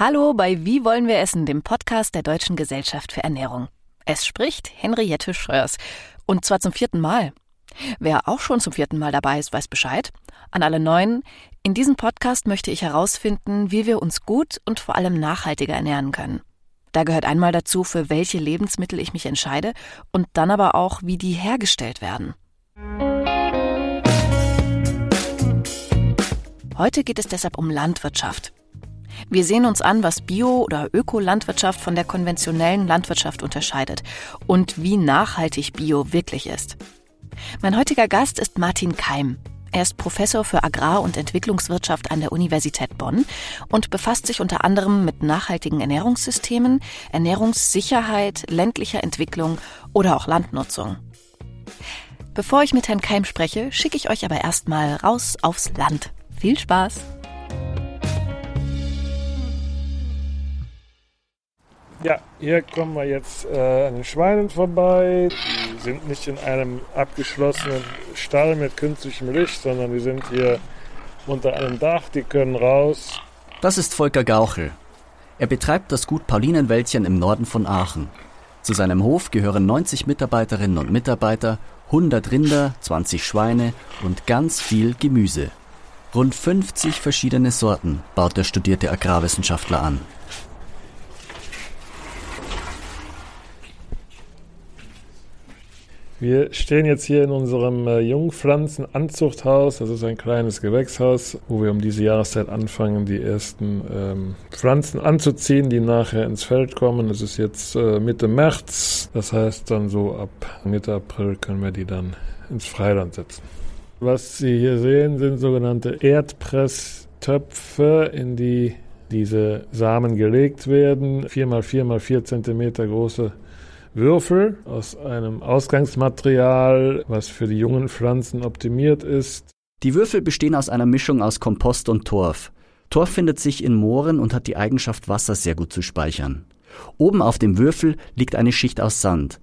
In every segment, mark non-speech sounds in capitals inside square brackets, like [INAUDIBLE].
Hallo bei Wie wollen wir essen, dem Podcast der Deutschen Gesellschaft für Ernährung. Es spricht Henriette Schröers. Und zwar zum vierten Mal. Wer auch schon zum vierten Mal dabei ist, weiß Bescheid. An alle Neuen. In diesem Podcast möchte ich herausfinden, wie wir uns gut und vor allem nachhaltiger ernähren können. Da gehört einmal dazu, für welche Lebensmittel ich mich entscheide und dann aber auch, wie die hergestellt werden. Heute geht es deshalb um Landwirtschaft. Wir sehen uns an, was Bio- oder Ökolandwirtschaft von der konventionellen Landwirtschaft unterscheidet und wie nachhaltig Bio wirklich ist. Mein heutiger Gast ist Martin Keim. Er ist Professor für Agrar- und Entwicklungswirtschaft an der Universität Bonn und befasst sich unter anderem mit nachhaltigen Ernährungssystemen, Ernährungssicherheit, ländlicher Entwicklung oder auch Landnutzung. Bevor ich mit Herrn Keim spreche, schicke ich euch aber erstmal raus aufs Land. Viel Spaß! Ja, hier kommen wir jetzt äh, an den Schweinen vorbei. Die sind nicht in einem abgeschlossenen Stall mit künstlichem Licht, sondern die sind hier unter einem Dach, die können raus. Das ist Volker Gauchel. Er betreibt das Gut Paulinenwäldchen im Norden von Aachen. Zu seinem Hof gehören 90 Mitarbeiterinnen und Mitarbeiter, 100 Rinder, 20 Schweine und ganz viel Gemüse. Rund 50 verschiedene Sorten baut der studierte Agrarwissenschaftler an. Wir stehen jetzt hier in unserem äh, Jungpflanzenanzuchthaus. Das ist ein kleines Gewächshaus, wo wir um diese Jahreszeit anfangen, die ersten ähm, Pflanzen anzuziehen, die nachher ins Feld kommen. Das ist jetzt äh, Mitte März. Das heißt, dann so ab Mitte April können wir die dann ins Freiland setzen. Was Sie hier sehen, sind sogenannte Erdpresstöpfe, in die diese Samen gelegt werden. Vier mal vier mal vier Zentimeter große Würfel aus einem Ausgangsmaterial, was für die jungen Pflanzen optimiert ist. Die Würfel bestehen aus einer Mischung aus Kompost und Torf. Torf findet sich in Mooren und hat die Eigenschaft, Wasser sehr gut zu speichern. Oben auf dem Würfel liegt eine Schicht aus Sand.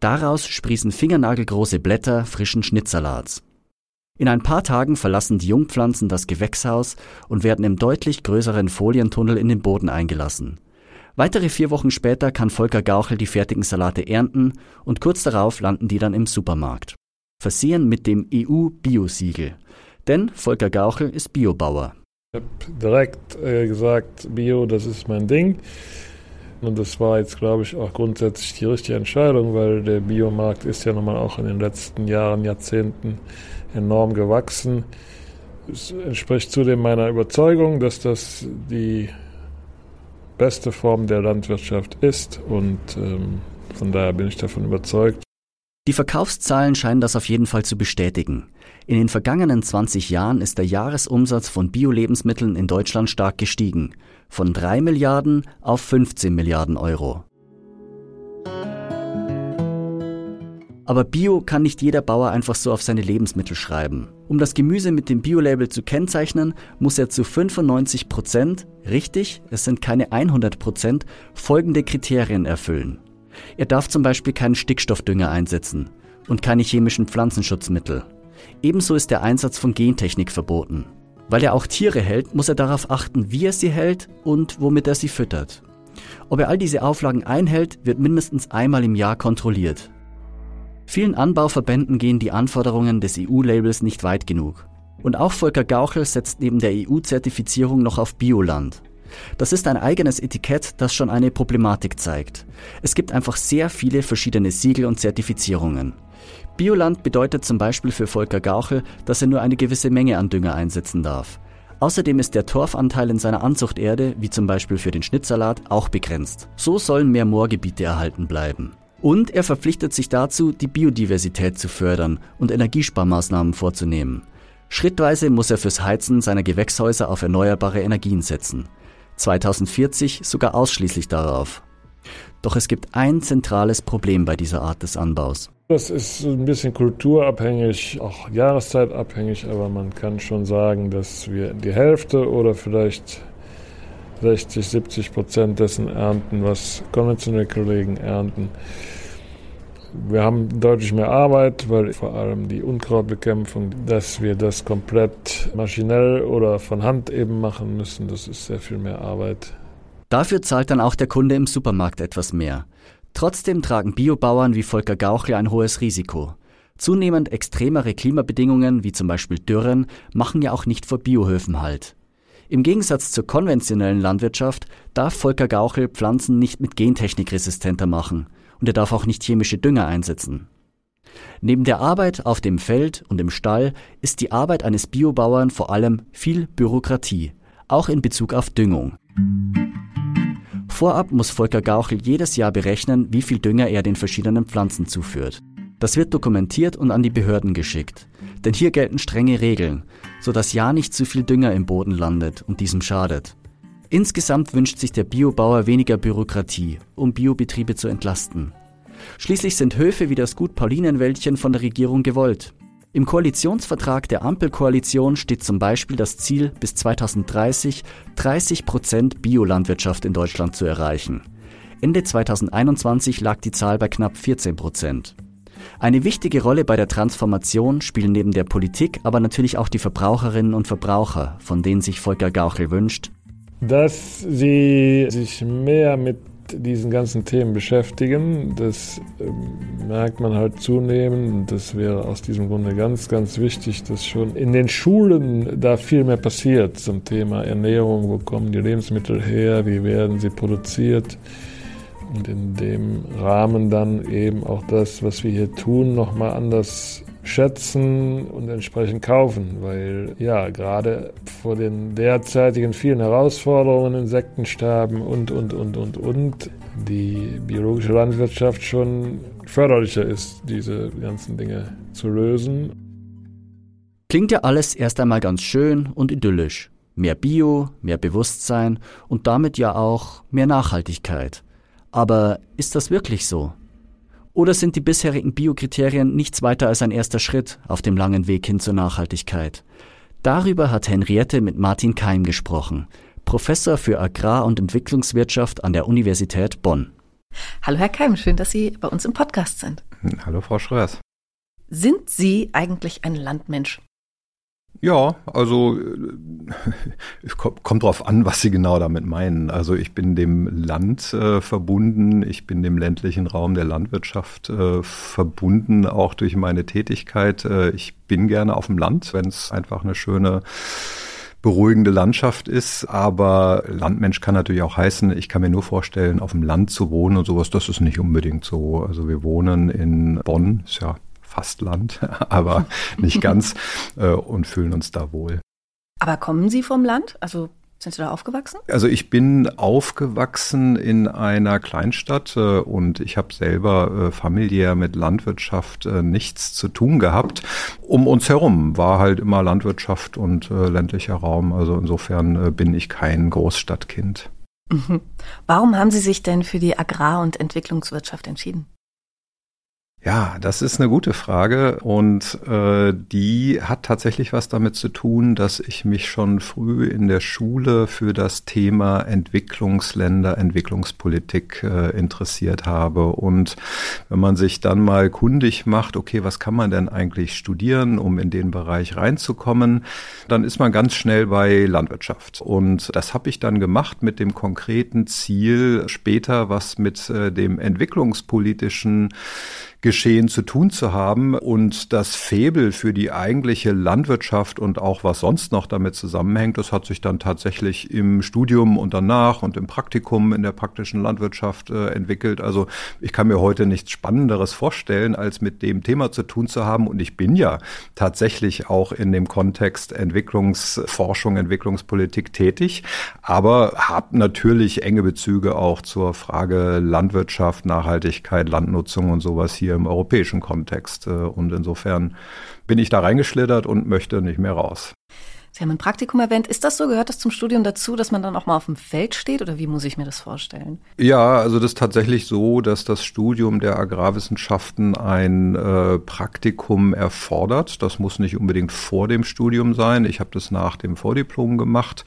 Daraus sprießen fingernagelgroße Blätter frischen Schnittsalats. In ein paar Tagen verlassen die Jungpflanzen das Gewächshaus und werden im deutlich größeren Folientunnel in den Boden eingelassen. Weitere vier Wochen später kann Volker Gauchel die fertigen Salate ernten und kurz darauf landen die dann im Supermarkt. Versehen mit dem EU-Bio-Siegel. Denn Volker Gauchel ist Biobauer. Ich habe direkt äh, gesagt, Bio, das ist mein Ding. Und das war jetzt, glaube ich, auch grundsätzlich die richtige Entscheidung, weil der Biomarkt ist ja nun mal auch in den letzten Jahren, Jahrzehnten enorm gewachsen. Es entspricht zudem meiner Überzeugung, dass das die beste Form der Landwirtschaft ist und ähm, von daher bin ich davon überzeugt. Die Verkaufszahlen scheinen das auf jeden Fall zu bestätigen. In den vergangenen 20 Jahren ist der Jahresumsatz von Bio-Lebensmitteln in Deutschland stark gestiegen, von 3 Milliarden auf 15 Milliarden Euro. Aber Bio kann nicht jeder Bauer einfach so auf seine Lebensmittel schreiben. Um das Gemüse mit dem Bio-Label zu kennzeichnen, muss er zu 95 Prozent, richtig, es sind keine 100 Prozent, folgende Kriterien erfüllen. Er darf zum Beispiel keinen Stickstoffdünger einsetzen und keine chemischen Pflanzenschutzmittel. Ebenso ist der Einsatz von Gentechnik verboten. Weil er auch Tiere hält, muss er darauf achten, wie er sie hält und womit er sie füttert. Ob er all diese Auflagen einhält, wird mindestens einmal im Jahr kontrolliert. Vielen Anbauverbänden gehen die Anforderungen des EU-Labels nicht weit genug. Und auch Volker Gauchel setzt neben der EU-Zertifizierung noch auf Bioland. Das ist ein eigenes Etikett, das schon eine Problematik zeigt. Es gibt einfach sehr viele verschiedene Siegel und Zertifizierungen. Bioland bedeutet zum Beispiel für Volker Gauchel, dass er nur eine gewisse Menge an Dünger einsetzen darf. Außerdem ist der Torfanteil in seiner Anzuchterde, wie zum Beispiel für den Schnittsalat, auch begrenzt. So sollen mehr Moorgebiete erhalten bleiben. Und er verpflichtet sich dazu, die Biodiversität zu fördern und Energiesparmaßnahmen vorzunehmen. Schrittweise muss er fürs Heizen seiner Gewächshäuser auf erneuerbare Energien setzen. 2040 sogar ausschließlich darauf. Doch es gibt ein zentrales Problem bei dieser Art des Anbaus. Das ist ein bisschen kulturabhängig, auch jahreszeitabhängig, aber man kann schon sagen, dass wir die Hälfte oder vielleicht 60, 70 Prozent dessen ernten, was konventionelle Kollegen ernten. Wir haben deutlich mehr Arbeit, weil vor allem die Unkrautbekämpfung, dass wir das komplett maschinell oder von Hand eben machen müssen, das ist sehr viel mehr Arbeit. Dafür zahlt dann auch der Kunde im Supermarkt etwas mehr. Trotzdem tragen Biobauern wie Volker Gauchle ein hohes Risiko. Zunehmend extremere Klimabedingungen, wie zum Beispiel Dürren, machen ja auch nicht vor Biohöfen Halt. Im Gegensatz zur konventionellen Landwirtschaft darf Volker Gauchel Pflanzen nicht mit Gentechnik resistenter machen und er darf auch nicht chemische Dünger einsetzen. Neben der Arbeit auf dem Feld und im Stall ist die Arbeit eines Biobauern vor allem viel Bürokratie, auch in Bezug auf Düngung. Vorab muss Volker Gauchel jedes Jahr berechnen, wie viel Dünger er den verschiedenen Pflanzen zuführt. Das wird dokumentiert und an die Behörden geschickt. Denn hier gelten strenge Regeln, sodass ja nicht zu viel Dünger im Boden landet und diesem schadet. Insgesamt wünscht sich der Biobauer weniger Bürokratie, um Biobetriebe zu entlasten. Schließlich sind Höfe wie das Gut Paulinenwäldchen von der Regierung gewollt. Im Koalitionsvertrag der Ampelkoalition steht zum Beispiel das Ziel, bis 2030 30 Prozent Biolandwirtschaft in Deutschland zu erreichen. Ende 2021 lag die Zahl bei knapp 14 Prozent. Eine wichtige Rolle bei der Transformation spielen neben der Politik aber natürlich auch die Verbraucherinnen und Verbraucher, von denen sich Volker Gauchel wünscht, dass sie sich mehr mit diesen ganzen Themen beschäftigen. Das äh, merkt man halt zunehmend das wäre aus diesem Grunde ganz, ganz wichtig, dass schon in den Schulen da viel mehr passiert zum Thema Ernährung. Wo kommen die Lebensmittel her? Wie werden sie produziert? Und in dem Rahmen dann eben auch das, was wir hier tun, nochmal anders schätzen und entsprechend kaufen, weil ja, gerade vor den derzeitigen vielen Herausforderungen, Insektensterben und, und, und, und, und, die biologische Landwirtschaft schon förderlicher ist, diese ganzen Dinge zu lösen. Klingt ja alles erst einmal ganz schön und idyllisch. Mehr Bio, mehr Bewusstsein und damit ja auch mehr Nachhaltigkeit. Aber ist das wirklich so? Oder sind die bisherigen Biokriterien nichts weiter als ein erster Schritt auf dem langen Weg hin zur Nachhaltigkeit? Darüber hat Henriette mit Martin Keim gesprochen, Professor für Agrar- und Entwicklungswirtschaft an der Universität Bonn. Hallo Herr Keim, schön, dass Sie bei uns im Podcast sind. Hallo Frau Schröers. Sind Sie eigentlich ein Landmensch? Ja, also [LAUGHS] es kommt drauf an, was Sie genau damit meinen. Also ich bin dem Land äh, verbunden, ich bin dem ländlichen Raum der Landwirtschaft äh, verbunden, auch durch meine Tätigkeit. Äh, ich bin gerne auf dem Land, wenn es einfach eine schöne beruhigende Landschaft ist, aber Landmensch kann natürlich auch heißen, ich kann mir nur vorstellen, auf dem Land zu wohnen und sowas, das ist nicht unbedingt so. Also wir wohnen in Bonn, ist ja fast Land, [LAUGHS] aber nicht ganz [LAUGHS] äh, und fühlen uns da wohl. Aber kommen Sie vom Land? Also sind Sie da aufgewachsen? Also ich bin aufgewachsen in einer Kleinstadt äh, und ich habe selber äh, familiär mit Landwirtschaft äh, nichts zu tun gehabt. Um uns herum war halt immer Landwirtschaft und äh, ländlicher Raum. Also insofern äh, bin ich kein Großstadtkind. Mhm. Warum haben Sie sich denn für die Agrar- und Entwicklungswirtschaft entschieden? Ja, das ist eine gute Frage und äh, die hat tatsächlich was damit zu tun, dass ich mich schon früh in der Schule für das Thema Entwicklungsländer, Entwicklungspolitik äh, interessiert habe. Und wenn man sich dann mal kundig macht, okay, was kann man denn eigentlich studieren, um in den Bereich reinzukommen, dann ist man ganz schnell bei Landwirtschaft. Und das habe ich dann gemacht mit dem konkreten Ziel, später was mit äh, dem entwicklungspolitischen Geschehen zu tun zu haben und das Febel für die eigentliche Landwirtschaft und auch was sonst noch damit zusammenhängt, das hat sich dann tatsächlich im Studium und danach und im Praktikum in der praktischen Landwirtschaft äh, entwickelt. Also ich kann mir heute nichts Spannenderes vorstellen, als mit dem Thema zu tun zu haben und ich bin ja tatsächlich auch in dem Kontext Entwicklungsforschung, Entwicklungspolitik tätig, aber habe natürlich enge Bezüge auch zur Frage Landwirtschaft, Nachhaltigkeit, Landnutzung und sowas hier hier im europäischen Kontext. Äh, und insofern bin ich da reingeschlittert und möchte nicht mehr raus. Sie haben ein Praktikum erwähnt. Ist das so? Gehört das zum Studium dazu, dass man dann auch mal auf dem Feld steht oder wie muss ich mir das vorstellen? Ja, also das ist tatsächlich so, dass das Studium der Agrarwissenschaften ein äh, Praktikum erfordert. Das muss nicht unbedingt vor dem Studium sein. Ich habe das nach dem Vordiplom gemacht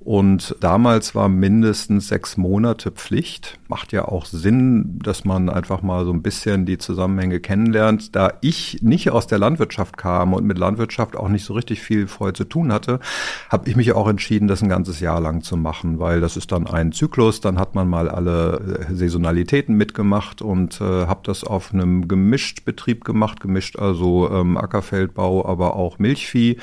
und damals war mindestens sechs Monate Pflicht. Macht ja auch Sinn, dass man einfach mal so ein bisschen die Zusammenhänge kennenlernt. Da ich nicht aus der Landwirtschaft kam und mit Landwirtschaft auch nicht so richtig viel vorher zu tun hatte, habe ich mich auch entschieden, das ein ganzes Jahr lang zu machen, weil das ist dann ein Zyklus, dann hat man mal alle äh, Saisonalitäten mitgemacht und äh, habe das auf einem gemischt Betrieb gemacht, gemischt also ähm, Ackerfeldbau, aber auch Milchvieh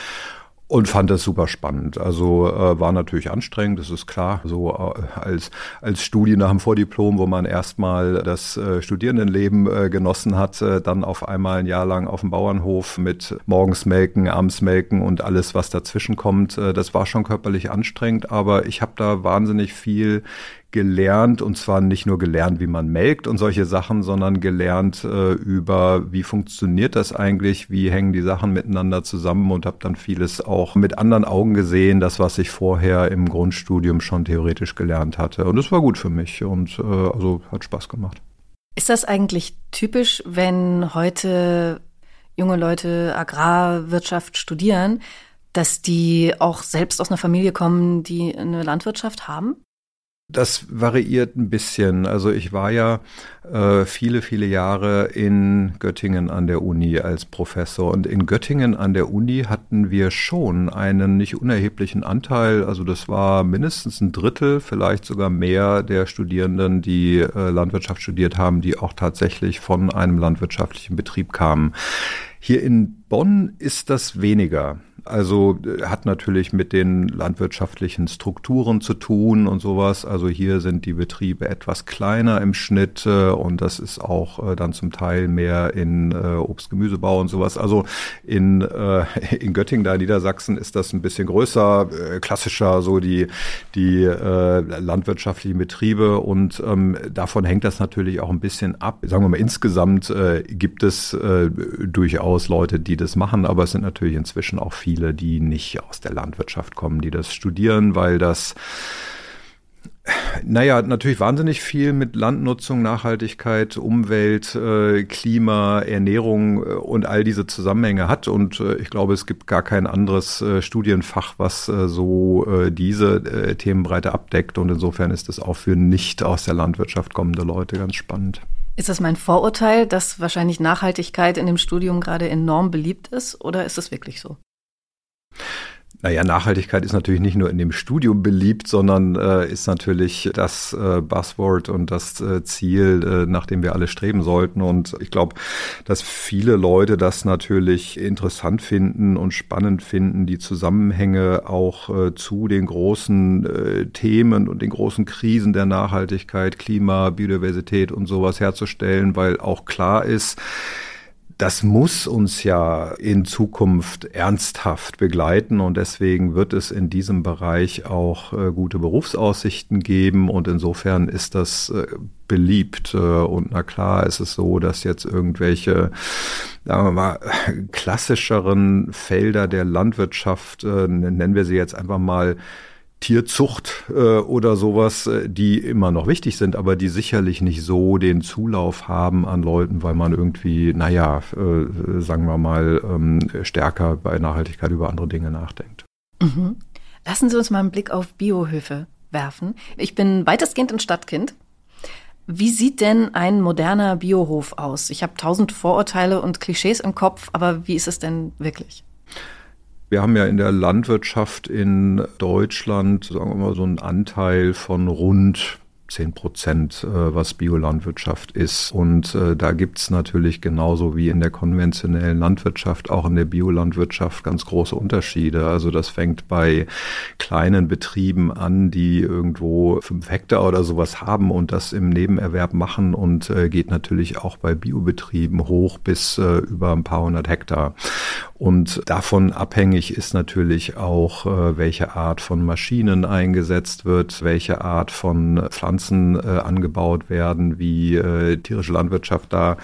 und fand das super spannend. Also äh, war natürlich anstrengend, das ist klar. So äh, als als Studie nach dem Vordiplom, wo man erstmal das äh, Studierendenleben äh, genossen hat, äh, dann auf einmal ein Jahr lang auf dem Bauernhof mit morgens melken, abends melken und alles, was dazwischen kommt. Äh, das war schon körperlich anstrengend, aber ich habe da wahnsinnig viel gelernt und zwar nicht nur gelernt, wie man melkt und solche Sachen, sondern gelernt äh, über, wie funktioniert das eigentlich, wie hängen die Sachen miteinander zusammen und habe dann vieles auch mit anderen Augen gesehen, das, was ich vorher im Grundstudium schon theoretisch gelernt hatte. Und es war gut für mich und äh, also hat Spaß gemacht. Ist das eigentlich typisch, wenn heute junge Leute Agrarwirtschaft studieren, dass die auch selbst aus einer Familie kommen, die eine Landwirtschaft haben? Das variiert ein bisschen. Also ich war ja äh, viele, viele Jahre in Göttingen an der Uni als Professor. Und in Göttingen an der Uni hatten wir schon einen nicht unerheblichen Anteil. Also das war mindestens ein Drittel, vielleicht sogar mehr der Studierenden, die äh, Landwirtschaft studiert haben, die auch tatsächlich von einem landwirtschaftlichen Betrieb kamen. Hier in Bonn ist das weniger. Also äh, hat natürlich mit den landwirtschaftlichen Strukturen zu tun und sowas. Also hier sind die Betriebe etwas kleiner im Schnitt äh, und das ist auch äh, dann zum Teil mehr in Obst, Gemüsebau und sowas. Also in, [LAUGHS] in Göttingen, da in Niedersachsen, ist das ein bisschen größer, klassischer, so die, die landwirtschaftlichen Betriebe und ähm, davon hängt das natürlich auch ein bisschen ab. Sagen wir mal, insgesamt gibt es durchaus Leute, die das machen, aber es sind natürlich inzwischen auch viele viele, die nicht aus der Landwirtschaft kommen, die das studieren, weil das naja, natürlich wahnsinnig viel mit Landnutzung, Nachhaltigkeit, Umwelt, äh, Klima, Ernährung äh, und all diese Zusammenhänge hat. Und äh, ich glaube, es gibt gar kein anderes Studienfach, was so diese Themenbreite abdeckt. Und insofern ist es auch für nicht aus der Landwirtschaft kommende Leute ganz spannend. Ist das mein Vorurteil, dass wahrscheinlich Nachhaltigkeit in dem Studium gerade enorm beliebt ist? Oder ist es wirklich so? Naja, Nachhaltigkeit ist natürlich nicht nur in dem Studium beliebt, sondern äh, ist natürlich das äh, Buzzword und das äh, Ziel, äh, nach dem wir alle streben sollten. Und ich glaube, dass viele Leute das natürlich interessant finden und spannend finden, die Zusammenhänge auch äh, zu den großen äh, Themen und den großen Krisen der Nachhaltigkeit, Klima, Biodiversität und sowas herzustellen, weil auch klar ist, das muss uns ja in Zukunft ernsthaft begleiten und deswegen wird es in diesem Bereich auch äh, gute Berufsaussichten geben und insofern ist das äh, beliebt. Äh, und na klar ist es so, dass jetzt irgendwelche, sagen wir mal, klassischeren Felder der Landwirtschaft, äh, nennen wir sie jetzt einfach mal, Tierzucht äh, oder sowas, äh, die immer noch wichtig sind, aber die sicherlich nicht so den Zulauf haben an Leuten, weil man irgendwie, naja, äh, sagen wir mal, ähm, stärker bei Nachhaltigkeit über andere Dinge nachdenkt. Mhm. Lassen Sie uns mal einen Blick auf Biohöfe werfen. Ich bin weitestgehend ein Stadtkind. Wie sieht denn ein moderner Biohof aus? Ich habe tausend Vorurteile und Klischees im Kopf, aber wie ist es denn wirklich? Wir haben ja in der Landwirtschaft in Deutschland, sagen wir mal, so einen Anteil von rund 10 Prozent, äh, was Biolandwirtschaft ist. Und äh, da gibt's natürlich genauso wie in der konventionellen Landwirtschaft auch in der Biolandwirtschaft ganz große Unterschiede. Also das fängt bei kleinen Betrieben an, die irgendwo fünf Hektar oder sowas haben und das im Nebenerwerb machen und äh, geht natürlich auch bei Biobetrieben hoch bis über ein paar hundert Hektar. Und davon abhängig ist natürlich auch, welche Art von Maschinen eingesetzt wird, welche Art von Pflanzen Pflanzen äh, angebaut werden, wie äh, tierische Landwirtschaft da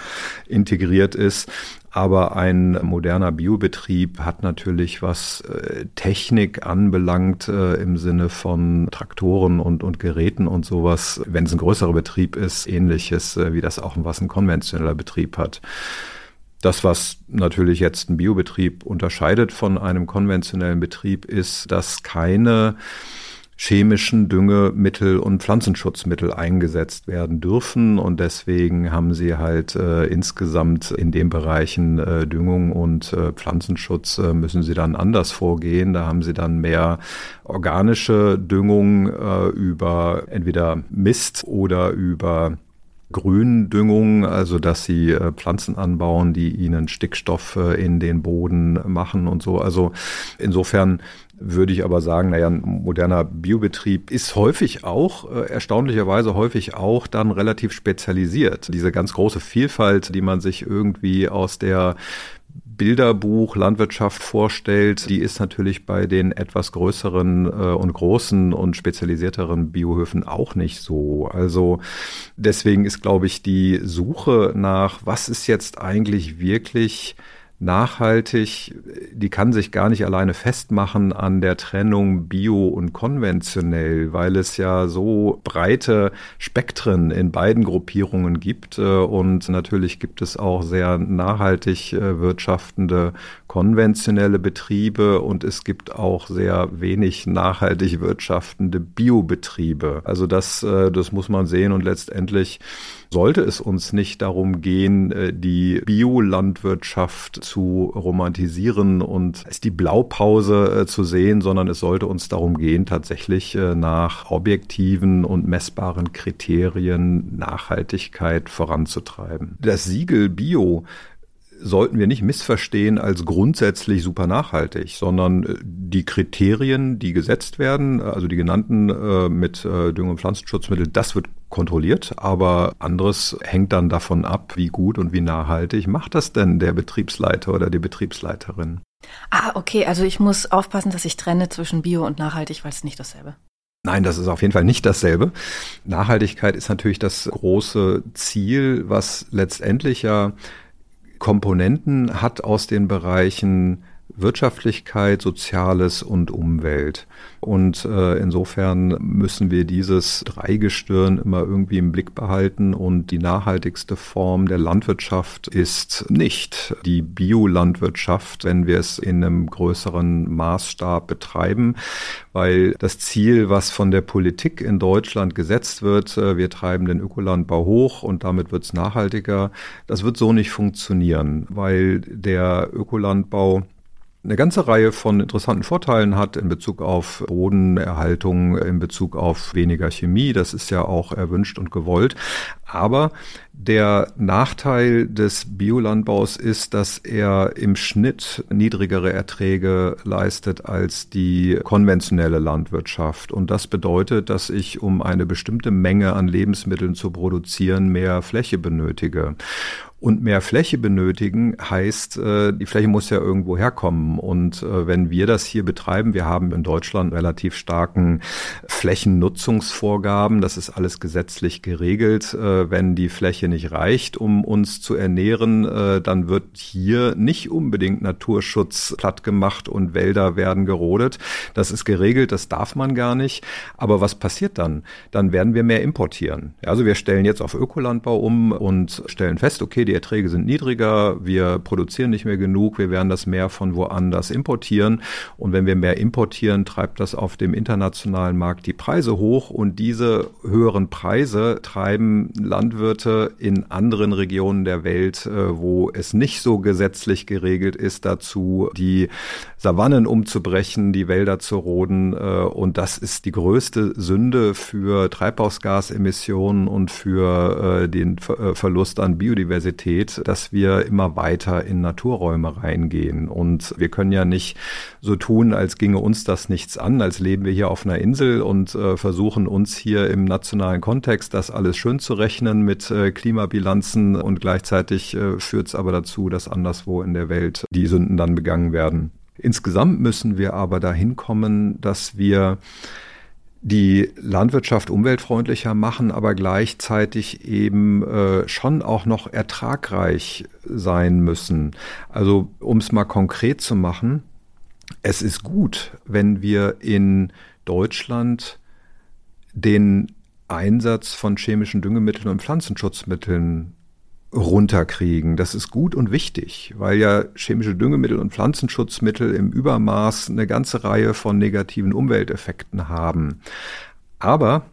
integriert ist. Aber ein moderner Biobetrieb hat natürlich, was äh, Technik anbelangt, äh, im Sinne von Traktoren und, und Geräten und sowas, wenn es ein größerer Betrieb ist, ähnliches, äh, wie das auch was ein konventioneller Betrieb hat. Das, was natürlich jetzt ein Biobetrieb unterscheidet von einem konventionellen Betrieb, ist, dass keine chemischen Düngemittel und Pflanzenschutzmittel eingesetzt werden dürfen. Und deswegen haben sie halt äh, insgesamt in den Bereichen äh, Düngung und äh, Pflanzenschutz äh, müssen sie dann anders vorgehen. Da haben sie dann mehr organische Düngung äh, über entweder Mist oder über Gründüngung, also dass sie äh, Pflanzen anbauen, die ihnen Stickstoff äh, in den Boden machen und so. Also insofern würde ich aber sagen, naja, ein moderner Biobetrieb ist häufig auch, äh, erstaunlicherweise häufig auch dann relativ spezialisiert. Diese ganz große Vielfalt, die man sich irgendwie aus der Bilderbuch Landwirtschaft vorstellt, die ist natürlich bei den etwas größeren äh, und großen und spezialisierteren Biohöfen auch nicht so. Also deswegen ist, glaube ich, die Suche nach, was ist jetzt eigentlich wirklich nachhaltig, die kann sich gar nicht alleine festmachen an der Trennung bio und konventionell, weil es ja so breite Spektren in beiden Gruppierungen gibt. Äh, und natürlich gibt es auch sehr nachhaltig äh, wirtschaftende konventionelle Betriebe und es gibt auch sehr wenig nachhaltig wirtschaftende Biobetriebe. Also das, äh, das muss man sehen und letztendlich sollte es uns nicht darum gehen, die Biolandwirtschaft zu romantisieren und als die Blaupause äh, zu sehen, sondern es sollte uns darum gehen, tatsächlich äh, nach objektiven und messbaren Kriterien Nachhaltigkeit voranzutreiben. Das Siegel Bio sollten wir nicht missverstehen als grundsätzlich super nachhaltig, sondern äh, die Kriterien, die gesetzt werden, also die genannten äh, mit äh, Dünger- und Pflanzenschutzmittel, das wird kontrolliert, aber anderes hängt dann davon ab, wie gut und wie nachhaltig macht das denn der Betriebsleiter oder die Betriebsleiterin. Ah, okay, also ich muss aufpassen, dass ich trenne zwischen Bio und nachhaltig, weil es nicht dasselbe. Nein, das ist auf jeden Fall nicht dasselbe. Nachhaltigkeit ist natürlich das große Ziel, was letztendlich ja Komponenten hat aus den Bereichen Wirtschaftlichkeit, Soziales und Umwelt. Und äh, insofern müssen wir dieses Dreigestirn immer irgendwie im Blick behalten. Und die nachhaltigste Form der Landwirtschaft ist nicht die Biolandwirtschaft, wenn wir es in einem größeren Maßstab betreiben, weil das Ziel, was von der Politik in Deutschland gesetzt wird, äh, wir treiben den Ökolandbau hoch und damit wird es nachhaltiger, das wird so nicht funktionieren, weil der Ökolandbau eine ganze Reihe von interessanten Vorteilen hat in Bezug auf Bodenerhaltung, in Bezug auf weniger Chemie. Das ist ja auch erwünscht und gewollt. Aber der Nachteil des Biolandbaus ist, dass er im Schnitt niedrigere Erträge leistet als die konventionelle Landwirtschaft. Und das bedeutet, dass ich, um eine bestimmte Menge an Lebensmitteln zu produzieren, mehr Fläche benötige. Und mehr Fläche benötigen heißt, äh, die Fläche muss ja irgendwo herkommen. Und äh, wenn wir das hier betreiben, wir haben in Deutschland relativ starken Flächennutzungsvorgaben, das ist alles gesetzlich geregelt. Äh, wenn die Fläche nicht reicht, um uns zu ernähren, dann wird hier nicht unbedingt Naturschutz platt gemacht und Wälder werden gerodet. Das ist geregelt, das darf man gar nicht. Aber was passiert dann? Dann werden wir mehr importieren. Also wir stellen jetzt auf Ökolandbau um und stellen fest, okay, die Erträge sind niedriger, wir produzieren nicht mehr genug, wir werden das mehr von woanders importieren. Und wenn wir mehr importieren, treibt das auf dem internationalen Markt die Preise hoch. Und diese höheren Preise treiben Landwirte in anderen Regionen der Welt, äh, wo es nicht so gesetzlich geregelt ist, dazu, die Savannen umzubrechen, die Wälder zu roden. Äh, und das ist die größte Sünde für Treibhausgasemissionen und für äh, den Verlust an Biodiversität dass wir immer weiter in Naturräume reingehen. Und wir können ja nicht so tun, als ginge uns das nichts an, als leben wir hier auf einer Insel und versuchen uns hier im nationalen Kontext das alles schön zu rechnen mit Klimabilanzen und gleichzeitig äh, führt es aber dazu, dass anderswo in der Welt die Sünden dann begangen werden. Insgesamt müssen wir aber dahin kommen, dass wir die Landwirtschaft umweltfreundlicher machen, aber gleichzeitig eben äh, schon auch noch ertragreich sein müssen. Also um es mal konkret zu machen, es ist gut, wenn wir in Deutschland den Einsatz von chemischen Düngemitteln und Pflanzenschutzmitteln runterkriegen. Das ist gut und wichtig, weil ja chemische Düngemittel und Pflanzenschutzmittel im Übermaß eine ganze Reihe von negativen Umwelteffekten haben. Aber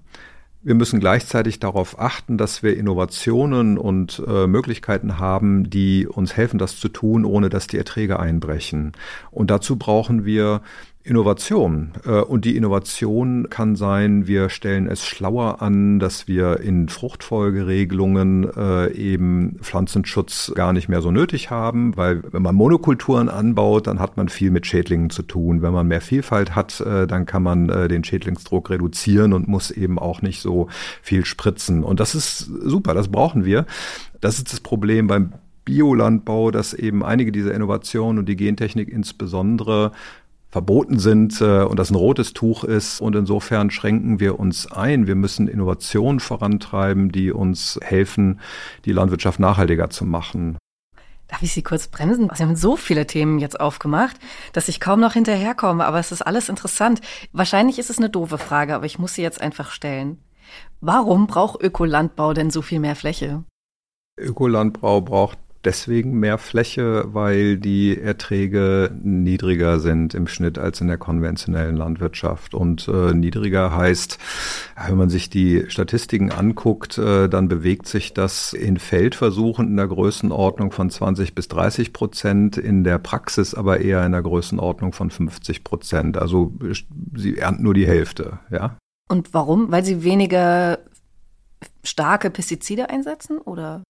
wir müssen gleichzeitig darauf achten, dass wir Innovationen und äh, Möglichkeiten haben, die uns helfen, das zu tun, ohne dass die Erträge einbrechen. Und dazu brauchen wir Innovation. Äh, und die Innovation kann sein, wir stellen es schlauer an, dass wir in Fruchtfolgeregelungen äh, eben Pflanzenschutz gar nicht mehr so nötig haben, weil wenn man Monokulturen anbaut, dann hat man viel mit Schädlingen zu tun. Wenn man mehr Vielfalt hat, äh, dann kann man den Schädlingsdruck reduzieren und muss eben auch nicht so viel spritzen. Und das ist super, das brauchen wir. Das ist das Problem beim Biolandbau, dass eben einige dieser Innovationen und die Gentechnik insbesondere verboten sind äh, und das ein rotes Tuch ist. Und insofern schränken wir uns ein. Wir müssen Innovationen vorantreiben, die uns helfen, die Landwirtschaft nachhaltiger zu machen. Darf ich Sie kurz bremsen? Sie haben so viele Themen jetzt aufgemacht, dass ich kaum noch hinterherkomme, aber es ist alles interessant. Wahrscheinlich ist es eine doofe Frage, aber ich muss sie jetzt einfach stellen. Warum braucht Ökolandbau denn so viel mehr Fläche? Ökolandbau braucht deswegen mehr Fläche, weil die Erträge niedriger sind im Schnitt als in der konventionellen Landwirtschaft. Und äh, niedriger heißt, wenn man sich die Statistiken anguckt, äh, dann bewegt sich das in Feldversuchen in der Größenordnung von 20 bis 30 Prozent, in der Praxis aber eher in der Größenordnung von 50 Prozent. Also sie ernten nur die Hälfte, ja. Und warum? Weil sie weniger starke Pestizide einsetzen oder?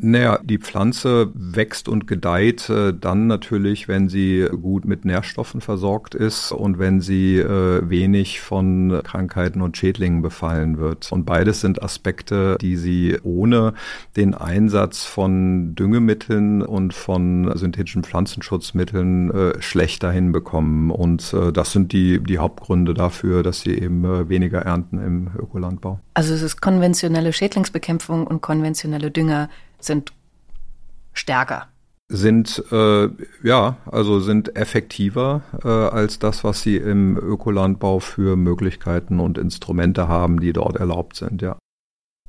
Naja, die Pflanze wächst und gedeiht äh, dann natürlich, wenn sie gut mit Nährstoffen versorgt ist und wenn sie äh, wenig von Krankheiten und Schädlingen befallen wird. Und beides sind Aspekte, die sie ohne den Einsatz von Düngemitteln und von synthetischen Pflanzenschutzmitteln äh, schlechter hinbekommen. Und äh, das sind die, die Hauptgründe dafür, dass sie eben äh, weniger ernten im Ökolandbau. Also es ist konventionelle Schädlingsbekämpfung und konventionelle Dünger sind stärker. Sind äh, ja, also sind effektiver äh, als das, was sie im Ökolandbau für Möglichkeiten und Instrumente haben, die dort erlaubt sind, ja.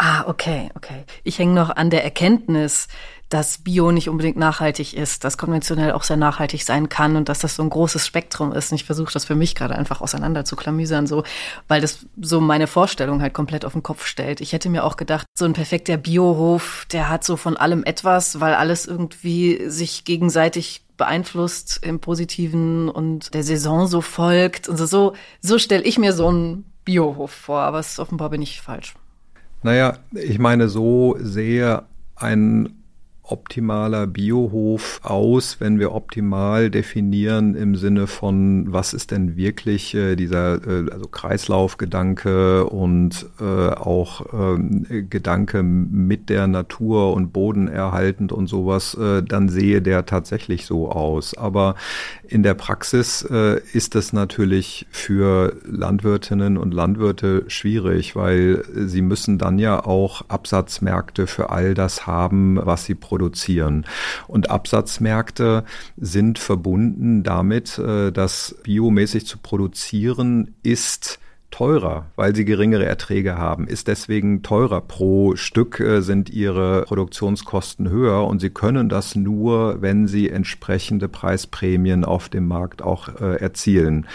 Ah, okay, okay. Ich hänge noch an der Erkenntnis, dass Bio nicht unbedingt nachhaltig ist, dass konventionell auch sehr nachhaltig sein kann und dass das so ein großes Spektrum ist. Und ich versuche das für mich gerade einfach auseinander zu klamüsern, so, weil das so meine Vorstellung halt komplett auf den Kopf stellt. Ich hätte mir auch gedacht, so ein perfekter Biohof, der hat so von allem etwas, weil alles irgendwie sich gegenseitig beeinflusst im Positiven und der Saison so folgt. Und so, so stelle ich mir so einen Biohof vor, aber es offenbar bin ich falsch. Naja, ich meine, so sehr ein optimaler Biohof aus, wenn wir optimal definieren im Sinne von, was ist denn wirklich äh, dieser äh, also Kreislaufgedanke und äh, auch äh, Gedanke mit der Natur und Boden erhaltend und sowas, äh, dann sehe der tatsächlich so aus. Aber in der Praxis äh, ist es natürlich für Landwirtinnen und Landwirte schwierig, weil sie müssen dann ja auch Absatzmärkte für all das haben, was sie produzieren produzieren. Und Absatzmärkte sind verbunden damit, äh, dass biomäßig zu produzieren ist teurer, weil sie geringere Erträge haben, ist deswegen teurer. Pro Stück äh, sind ihre Produktionskosten höher und sie können das nur, wenn sie entsprechende Preisprämien auf dem Markt auch äh, erzielen.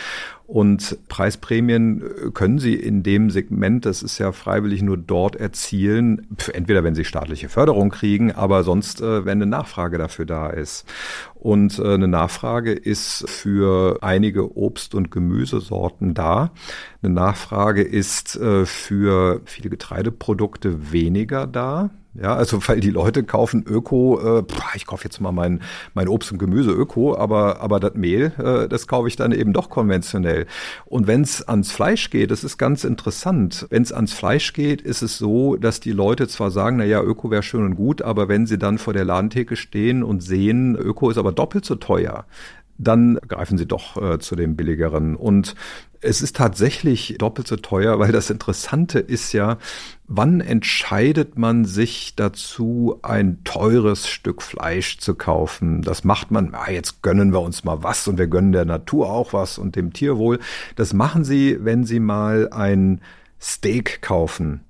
Und Preisprämien äh, können Sie in dem Segment, das ist ja freiwillig nur dort erzielen, entweder wenn Sie staatliche Förderung kriegen, aber sonst, äh, wenn eine Nachfrage dafür da ist. Und äh, eine Nachfrage ist für einige Obst- und Gemüsesorten da. Eine Nachfrage ist für viele Getreideprodukte weniger da. Ja, also weil die Leute kaufen Öko, äh, ich kaufe jetzt mal mein, mein Obst und Gemüse Öko, aber, aber das Mehl, äh, das kaufe ich dann eben doch konventionell. Und wenn es ans Fleisch geht, das ist ganz interessant, wenn es ans Fleisch geht, ist es so, dass die Leute zwar sagen, na ja, Öko wäre schön und gut, aber wenn sie dann vor der Ladentheke stehen und sehen, Öko ist aber doppelt so teuer, dann greifen sie doch äh, zu dem billigeren. Und es ist tatsächlich doppelt so teuer, weil das Interessante ist ja, wann entscheidet man sich dazu, ein teures Stück Fleisch zu kaufen? Das macht man, ah, jetzt gönnen wir uns mal was und wir gönnen der Natur auch was und dem Tierwohl. Das machen Sie, wenn Sie mal ein Steak kaufen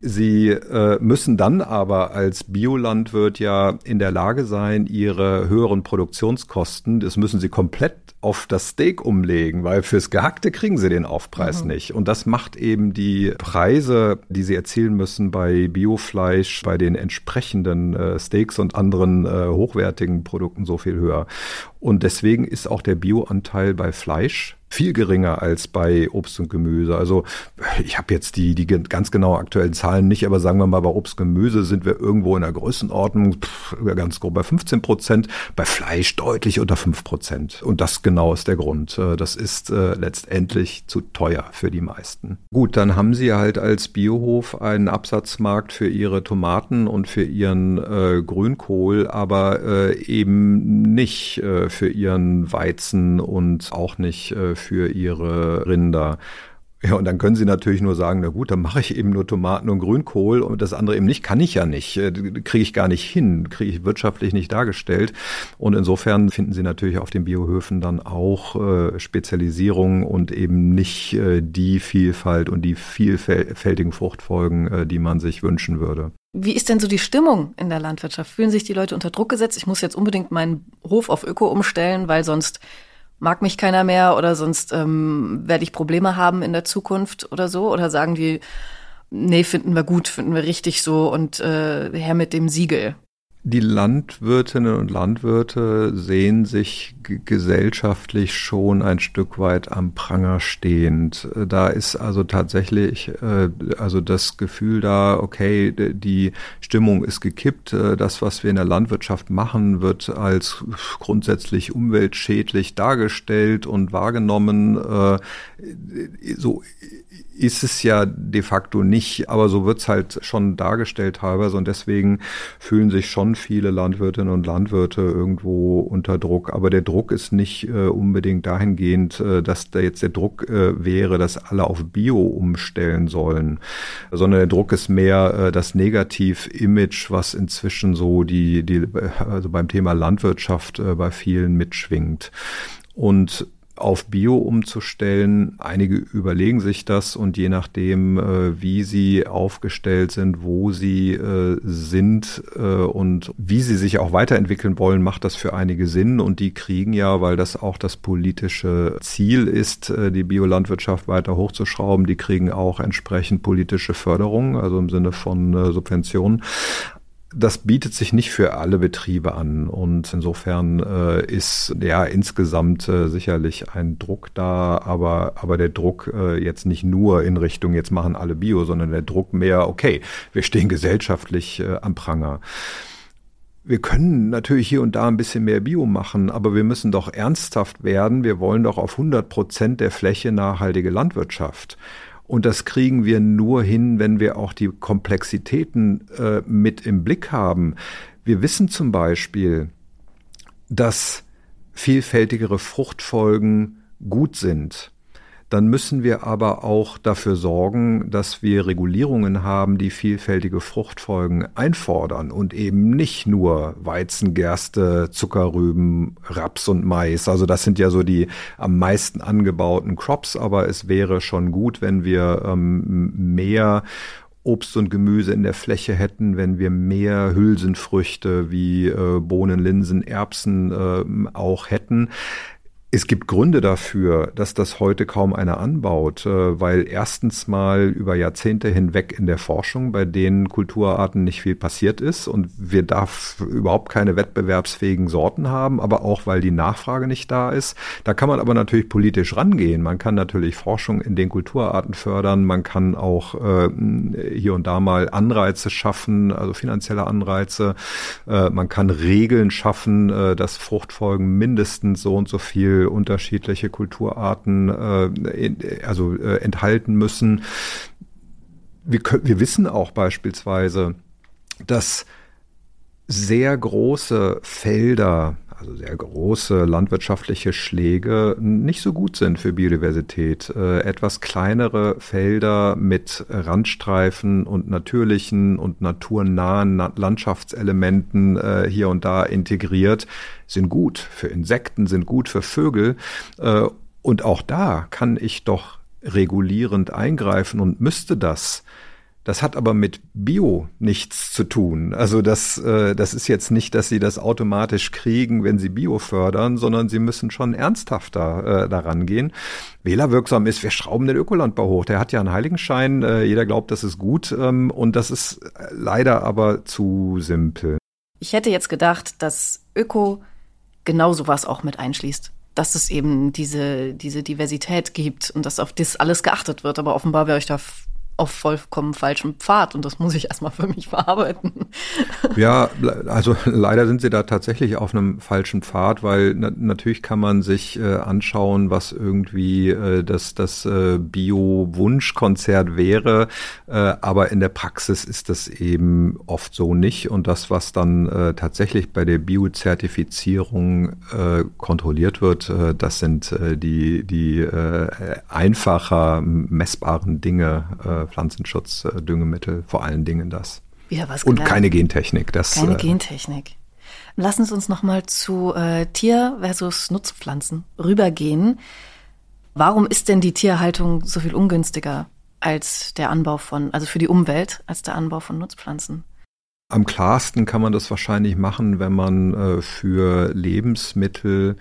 Sie äh, müssen dann aber als Biolandwirt ja in der Lage sein, ihre höheren Produktionskosten, das müssen sie komplett auf das Steak umlegen, weil fürs Gehackte kriegen sie den Aufpreis mhm. nicht. Und das macht eben die Preise, die sie erzielen müssen bei Biofleisch, bei den entsprechenden äh, Steaks und anderen äh, hochwertigen Produkten so viel höher. Und deswegen ist auch der Bioanteil bei Fleisch viel geringer als bei Obst und Gemüse. Also ich habe jetzt die, die ganz genau aktuellen Zahlen nicht, aber sagen wir mal, bei Obst und Gemüse sind wir irgendwo in der Größenordnung pff, ganz grob bei 15 Prozent, bei Fleisch deutlich unter 5 Prozent. Und das genau ist der Grund. Äh, das ist äh, letztendlich zu teuer für die meisten. Gut, dann haben Sie halt als Biohof einen Absatzmarkt für Ihre Tomaten und für Ihren äh, Grünkohl, aber äh, eben nicht äh, für Ihren Weizen und auch nicht äh, für ihre Rinder. Ja, und dann können Sie natürlich nur sagen, na gut, dann mache ich eben nur Tomaten und Grünkohl und das andere eben nicht, kann ich ja nicht, äh, kriege ich gar nicht hin, kriege ich wirtschaftlich nicht dargestellt. Und insofern finden Sie natürlich auf den Biohöfen dann auch äh, Spezialisierung und eben nicht äh, die Vielfalt und die vielfältigen Fruchtfolgen, äh, die man sich wünschen würde. Wie ist denn so die Stimmung in der Landwirtschaft? Fühlen sich die Leute unter Druck gesetzt? Ich muss jetzt unbedingt meinen Hof auf Öko umstellen, weil sonst mag mich keiner mehr oder sonst ähm, werde ich Probleme haben in der Zukunft oder so? Oder sagen die, nee, finden wir gut, finden wir richtig so und äh, her mit dem Siegel? Die Landwirtinnen und Landwirte sehen sich gesellschaftlich schon ein Stück weit am Pranger stehend. Da ist also tatsächlich äh, also das Gefühl da, okay, die Stimmung ist gekippt. Äh, das, was wir in der Landwirtschaft machen, wird als grundsätzlich umweltschädlich dargestellt und wahrgenommen. Äh, so ist es ja de facto nicht, aber so wird's halt schon dargestellt teilweise und deswegen fühlen sich schon viele Landwirtinnen und Landwirte irgendwo unter Druck. Aber der Druck ist nicht äh, unbedingt dahingehend, äh, dass da jetzt der Druck äh, wäre, dass alle auf Bio umstellen sollen, sondern der Druck ist mehr äh, das Negativ-Image, was inzwischen so die, die also beim Thema Landwirtschaft äh, bei vielen mitschwingt. Und auf Bio umzustellen. Einige überlegen sich das und je nachdem, äh, wie sie aufgestellt sind, wo sie äh, sind äh, und wie sie sich auch weiterentwickeln wollen, macht das für einige Sinn. Und die kriegen ja, weil das auch das politische Ziel ist, äh, die Biolandwirtschaft weiter hochzuschrauben, die kriegen auch entsprechend politische Förderung, also im Sinne von äh, Subventionen das bietet sich nicht für alle Betriebe an und insofern äh, ist ja insgesamt äh, sicherlich ein Druck da, aber, aber der Druck äh, jetzt nicht nur in Richtung, jetzt machen alle Bio, sondern der Druck mehr, okay, wir stehen gesellschaftlich äh, am Pranger. Wir können natürlich hier und da ein bisschen mehr Bio machen, aber wir müssen doch ernsthaft werden. Wir wollen doch auf 100 Prozent der Fläche nachhaltige Landwirtschaft. Und das kriegen wir nur hin, wenn wir auch die Komplexitäten äh, mit im Blick haben. Wir wissen zum Beispiel, dass vielfältigere Fruchtfolgen gut sind dann müssen wir aber auch dafür sorgen, dass wir Regulierungen haben, die vielfältige Fruchtfolgen einfordern und eben nicht nur Weizen, Gerste, Zuckerrüben, Raps und Mais. Also das sind ja so die am meisten angebauten Crops, aber es wäre schon gut, wenn wir ähm, mehr Obst und Gemüse in der Fläche hätten, wenn wir mehr Hülsenfrüchte wie äh, Bohnen, Linsen, Erbsen äh, auch hätten. Es gibt Gründe dafür, dass das heute kaum einer anbaut, äh, weil erstens mal über Jahrzehnte hinweg in der Forschung bei den Kulturarten nicht viel passiert ist und wir darf überhaupt keine wettbewerbsfähigen Sorten haben, aber auch weil die Nachfrage nicht da ist. Da kann man aber natürlich politisch rangehen. Man kann natürlich Forschung in den Kulturarten fördern, man kann auch äh, hier und da mal Anreize schaffen, also finanzielle Anreize. Äh, man kann Regeln schaffen, dass Fruchtfolgen mindestens so und so viel unterschiedliche Kulturarten äh, also äh, enthalten müssen. Wir, können, wir wissen auch beispielsweise, dass sehr große Felder also sehr große landwirtschaftliche Schläge, nicht so gut sind für Biodiversität. Äh, etwas kleinere Felder mit Randstreifen und natürlichen und naturnahen Landschaftselementen äh, hier und da integriert, sind gut für Insekten, sind gut für Vögel. Äh, und auch da kann ich doch regulierend eingreifen und müsste das Das hat aber mit Bio nichts zu tun. Also das, äh, das ist jetzt nicht, dass sie das automatisch kriegen, wenn sie Bio fördern, sondern sie müssen schon ernsthafter äh, daran gehen. Wählerwirksam ist, wir schrauben den Ökolandbau hoch. Der hat ja einen Heiligenschein. Äh, jeder glaubt, das ist gut. Ähm, und das ist leider aber zu simpel. Ich hätte jetzt gedacht, dass Öko genau sowas auch mit einschließt dass es eben diese, diese Diversität gibt und dass auf das alles geachtet wird. Aber offenbar wäre ich da auf vollkommen falschem Pfad und das muss ich erstmal für mich verarbeiten. [LAUGHS] Ja, also [LAUGHS] leider sind sie da tatsächlich auf einem falschen Pfad, weil na natürlich kann man sich äh, anschauen, was irgendwie äh, das, das äh, Bio-Wunschkonzert wäre, äh, aber in der Praxis ist das eben oft so nicht und das, was dann äh, tatsächlich bei der Bio-Zertifizierung äh, kontrolliert wird, äh, das sind äh, die, die äh, einfacher messbaren Dinge, äh, Pflanzenschutz, äh, Düngemittel, vor allen Dingen das. Wieder was Und keine Gentechnik. Das, keine äh, Gentechnik. Lassen Sie uns nochmal zu äh, Tier- versus Nutzpflanzen rübergehen. Warum ist denn die Tierhaltung so viel ungünstiger als der Anbau von, also für die Umwelt, als der Anbau von Nutzpflanzen? Am klarsten kann man das wahrscheinlich machen, wenn man äh, für Lebensmittel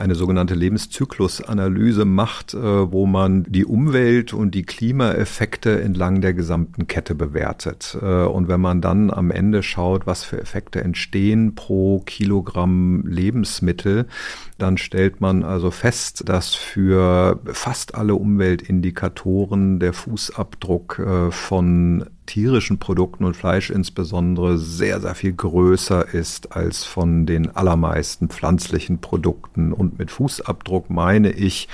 eine sogenannte Lebenszyklusanalyse macht, äh, wo man die Umwelt und die Klimaeffekte entlang der gesamten Kette bewertet. Äh, und wenn man dann am Ende schaut, was für Effekte entstehen pro Kilogramm Lebensmittel, dann stellt man also fest, dass für fast alle Umweltindikatoren der Fußabdruck äh, von tierischen Produkten und Fleisch insbesondere sehr, sehr viel größer ist als von den allermeisten pflanzlichen Produkten. Und mit Fußabdruck meine ich,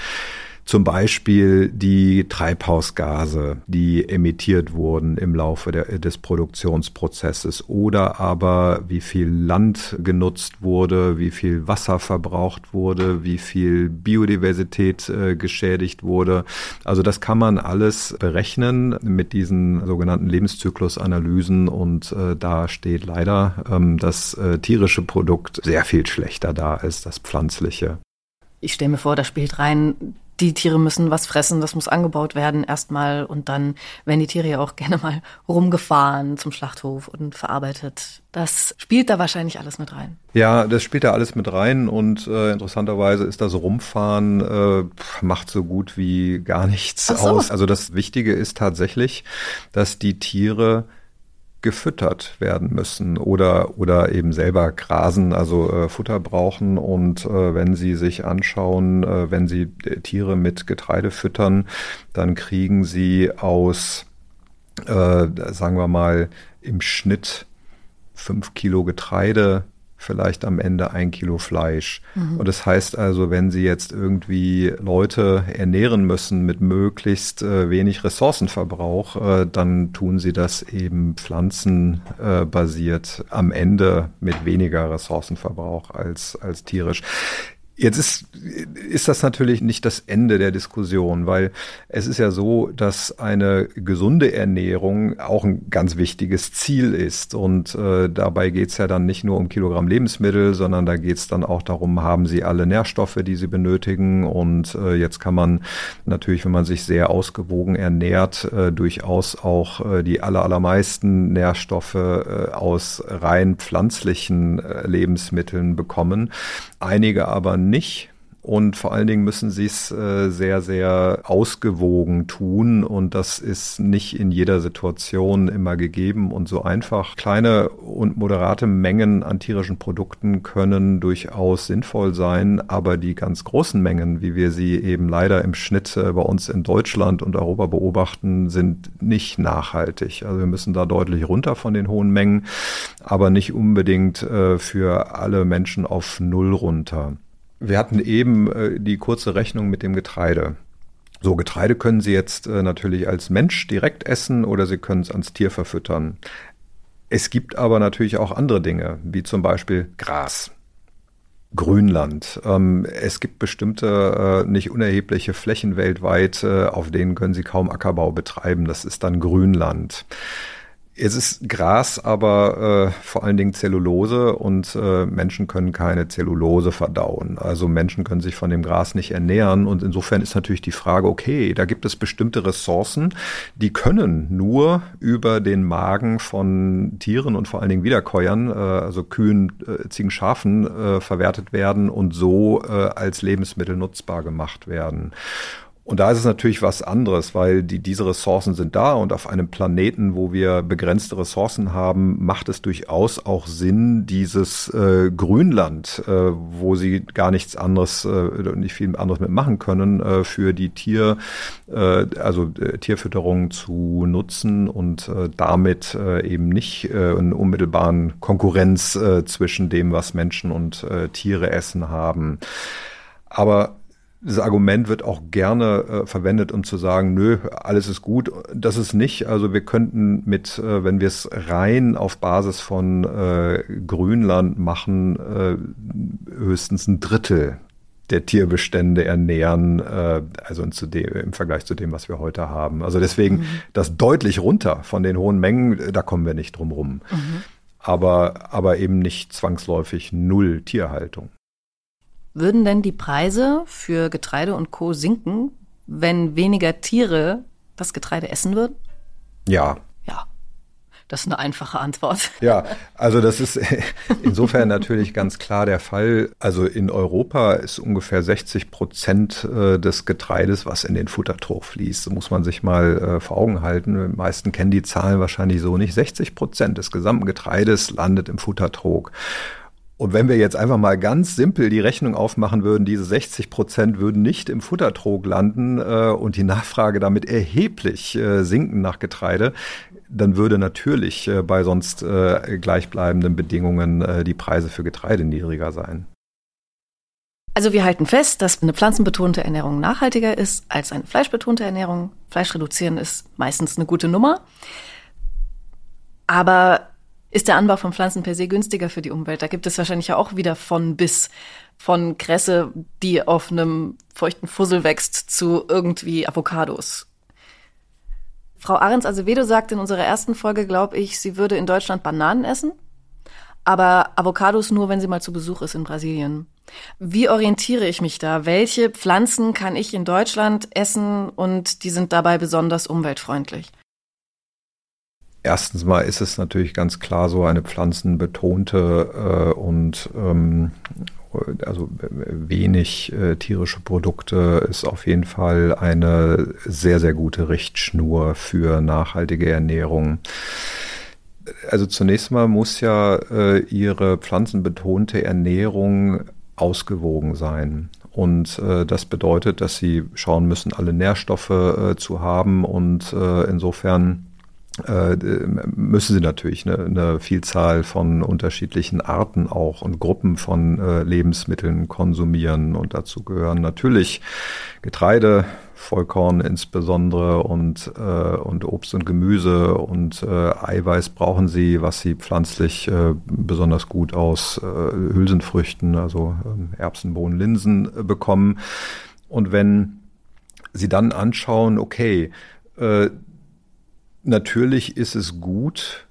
zum Beispiel die Treibhausgase, die emittiert wurden im Laufe der, des Produktionsprozesses oder aber wie viel Land genutzt wurde, wie viel Wasser verbraucht wurde, wie viel Biodiversität äh, geschädigt wurde. Also das kann man alles berechnen mit diesen sogenannten Lebenszyklusanalysen und äh, da steht leider ähm, das äh, tierische Produkt sehr viel schlechter da als das pflanzliche. Ich stelle mir vor, da spielt rein die Tiere müssen was fressen, das muss angebaut werden erstmal und dann werden die Tiere ja auch [LAUGHS] gerne mal rumgefahren zum Schlachthof und verarbeitet. Das spielt da wahrscheinlich alles mit rein. Ja, das spielt da alles mit rein und äh, interessanterweise ist das Rumfahren äh, macht so gut wie gar nichts so. aus. Also das Wichtige ist tatsächlich, dass die Tiere gefüttert werden müssen oder, oder eben selber grasen, also äh, Futter brauchen. Und äh, wenn Sie sich anschauen, äh, wenn Sie äh, Tiere mit Getreide füttern, dann kriegen Sie aus, äh, sagen wir mal, im Schnitt fünf Kilo Getreide vielleicht am Ende ein Kilo Fleisch. Mhm. Und das heißt also, wenn Sie jetzt irgendwie Leute ernähren müssen mit möglichst äh, wenig Ressourcenverbrauch, äh, dann tun Sie das eben pflanzenbasiert äh, am Ende mit weniger Ressourcenverbrauch als, als tierisch. Jetzt ist, ist das natürlich nicht das Ende der Diskussion, weil es ist ja so, dass eine gesunde Ernährung auch ein ganz wichtiges Ziel ist. Und äh, dabei geht es ja dann nicht nur um Kilogramm Lebensmittel, sondern da geht es dann auch darum, haben sie alle Nährstoffe, die sie benötigen. Und äh, jetzt kann man natürlich, wenn man sich sehr ausgewogen ernährt, äh, durchaus auch äh, die aller, allermeisten Nährstoffe äh, aus rein pflanzlichen äh, Lebensmitteln bekommen. Einige aber nicht. Und vor allen Dingen müssen sie es äh, sehr, sehr ausgewogen tun. Und das ist nicht in jeder Situation immer gegeben und so einfach. Kleine und moderate Mengen an tierischen Produkten können durchaus sinnvoll sein, aber die ganz großen Mengen, wie wir sie eben leider im Schnitt äh, bei uns in Deutschland und Europa beobachten, sind nicht nachhaltig. Also wir müssen da deutlich runter von den hohen Mengen, aber nicht unbedingt äh, für alle Menschen auf Null runter. Wir hatten eben äh, die kurze Rechnung mit dem Getreide. So, Getreide können Sie jetzt äh, natürlich als Mensch direkt essen oder Sie können es ans Tier verfüttern. Es gibt aber natürlich auch andere Dinge, wie zum Beispiel Gras. Grünland. Ähm, es gibt bestimmte äh, nicht unerhebliche Flächen weltweit, auf denen können Sie kaum Ackerbau betreiben. Das ist dann Grünland. Es ist Gras, aber äh, vor allen Dingen Zellulose und äh, Menschen können keine Zellulose verdauen. Also Menschen können sich von dem Gras nicht ernähren und insofern ist natürlich die Frage, okay, da gibt es bestimmte Ressourcen, die können nur über den Magen von Tieren und vor allen Dingen Wiederkäuern, äh, also Kühen, äh, Ziegen, Schafen, äh, verwertet werden und so äh, als Lebensmittel nutzbar gemacht werden. Und da ist es natürlich was anderes, weil die, diese Ressourcen sind da und auf einem Planeten, wo wir begrenzte Ressourcen haben, macht es durchaus auch Sinn, dieses äh, Grünland, äh, wo sie gar nichts anderes, äh, nicht viel anderes mitmachen können, äh, für die Tier, äh, also äh, Tierfütterung zu nutzen und äh, damit äh, eben nicht äh, eine unmittelbaren Konkurrenz äh, zwischen dem, was Menschen und äh, Tiere essen haben. Aber das Argument wird auch gerne äh, verwendet, um zu sagen, nö, alles ist gut. Das ist nicht. Also wir könnten mit, äh, wenn wir es rein auf Basis von äh, Grünland machen, äh, höchstens ein Drittel der Tierbestände ernähren, äh, also dem, im Vergleich zu dem, was wir heute haben. Also deswegen mhm. das deutlich runter von den hohen Mengen, da kommen wir nicht drum rum. Mhm. Aber, aber eben nicht zwangsläufig null Tierhaltung. Würden denn die Preise für Getreide und Co. sinken, wenn weniger Tiere das Getreide essen würden? Ja. Ja. Das ist eine einfache Antwort. Ja, also das ist [LAUGHS] insofern natürlich ganz klar der Fall. Also in Europa ist ungefähr 60 Prozent äh, des Getreides, was in den Futtertrog fließt. Das muss man sich mal äh, vor Augen halten. Die meisten kennen die Zahlen wahrscheinlich so nicht. 60 Prozent des gesamten Getreides landet im Futtertrog. Und wenn wir jetzt einfach mal ganz simpel die Rechnung aufmachen würden, diese 60 Prozent würden nicht im Futtertrog landen äh, und die Nachfrage damit erheblich äh, sinken nach Getreide, dann würde natürlich äh, bei sonst äh, gleichbleibenden Bedingungen äh, die Preise für Getreide niedriger sein. Also wir halten fest, dass eine pflanzenbetonte Ernährung nachhaltiger ist als eine fleischbetonte Ernährung. Fleisch reduzieren ist meistens eine gute Nummer. Aber ist der Anbau von Pflanzen per se günstiger für die Umwelt. Da gibt es wahrscheinlich ja auch wieder von bis von Kresse, die auf einem feuchten Fussel wächst, zu irgendwie Avocados. Frau Ahrens Azevedo sagte in unserer ersten Folge, glaube ich, sie würde in Deutschland Bananen essen, aber Avocados nur, wenn sie mal zu Besuch ist in Brasilien. Wie orientiere ich mich da? Welche Pflanzen kann ich in Deutschland essen und die sind dabei besonders umweltfreundlich? Erstens mal ist es natürlich ganz klar so eine pflanzenbetonte äh, und ähm, also wenig äh, tierische Produkte ist auf jeden Fall eine sehr, sehr gute Richtschnur für nachhaltige Ernährung. Also zunächst mal muss ja äh, ihre pflanzenbetonte Ernährung ausgewogen sein. Und äh, das bedeutet, dass sie schauen müssen, alle Nährstoffe äh, zu haben und äh, insofern müssen sie natürlich eine, eine, Vielzahl von unterschiedlichen Arten auch und Gruppen von äh, Lebensmitteln konsumieren. Und dazu gehören natürlich Getreide, Vollkorn insbesondere und, äh, und Obst und Gemüse und äh, Eiweiß brauchen sie, was sie pflanzlich äh, besonders gut aus äh, Hülsenfrüchten, also äh, Erbsen, Bohnen, Linsen äh, bekommen. Und wenn Sie dann anschauen, okay, äh, Natürlich ist es gut,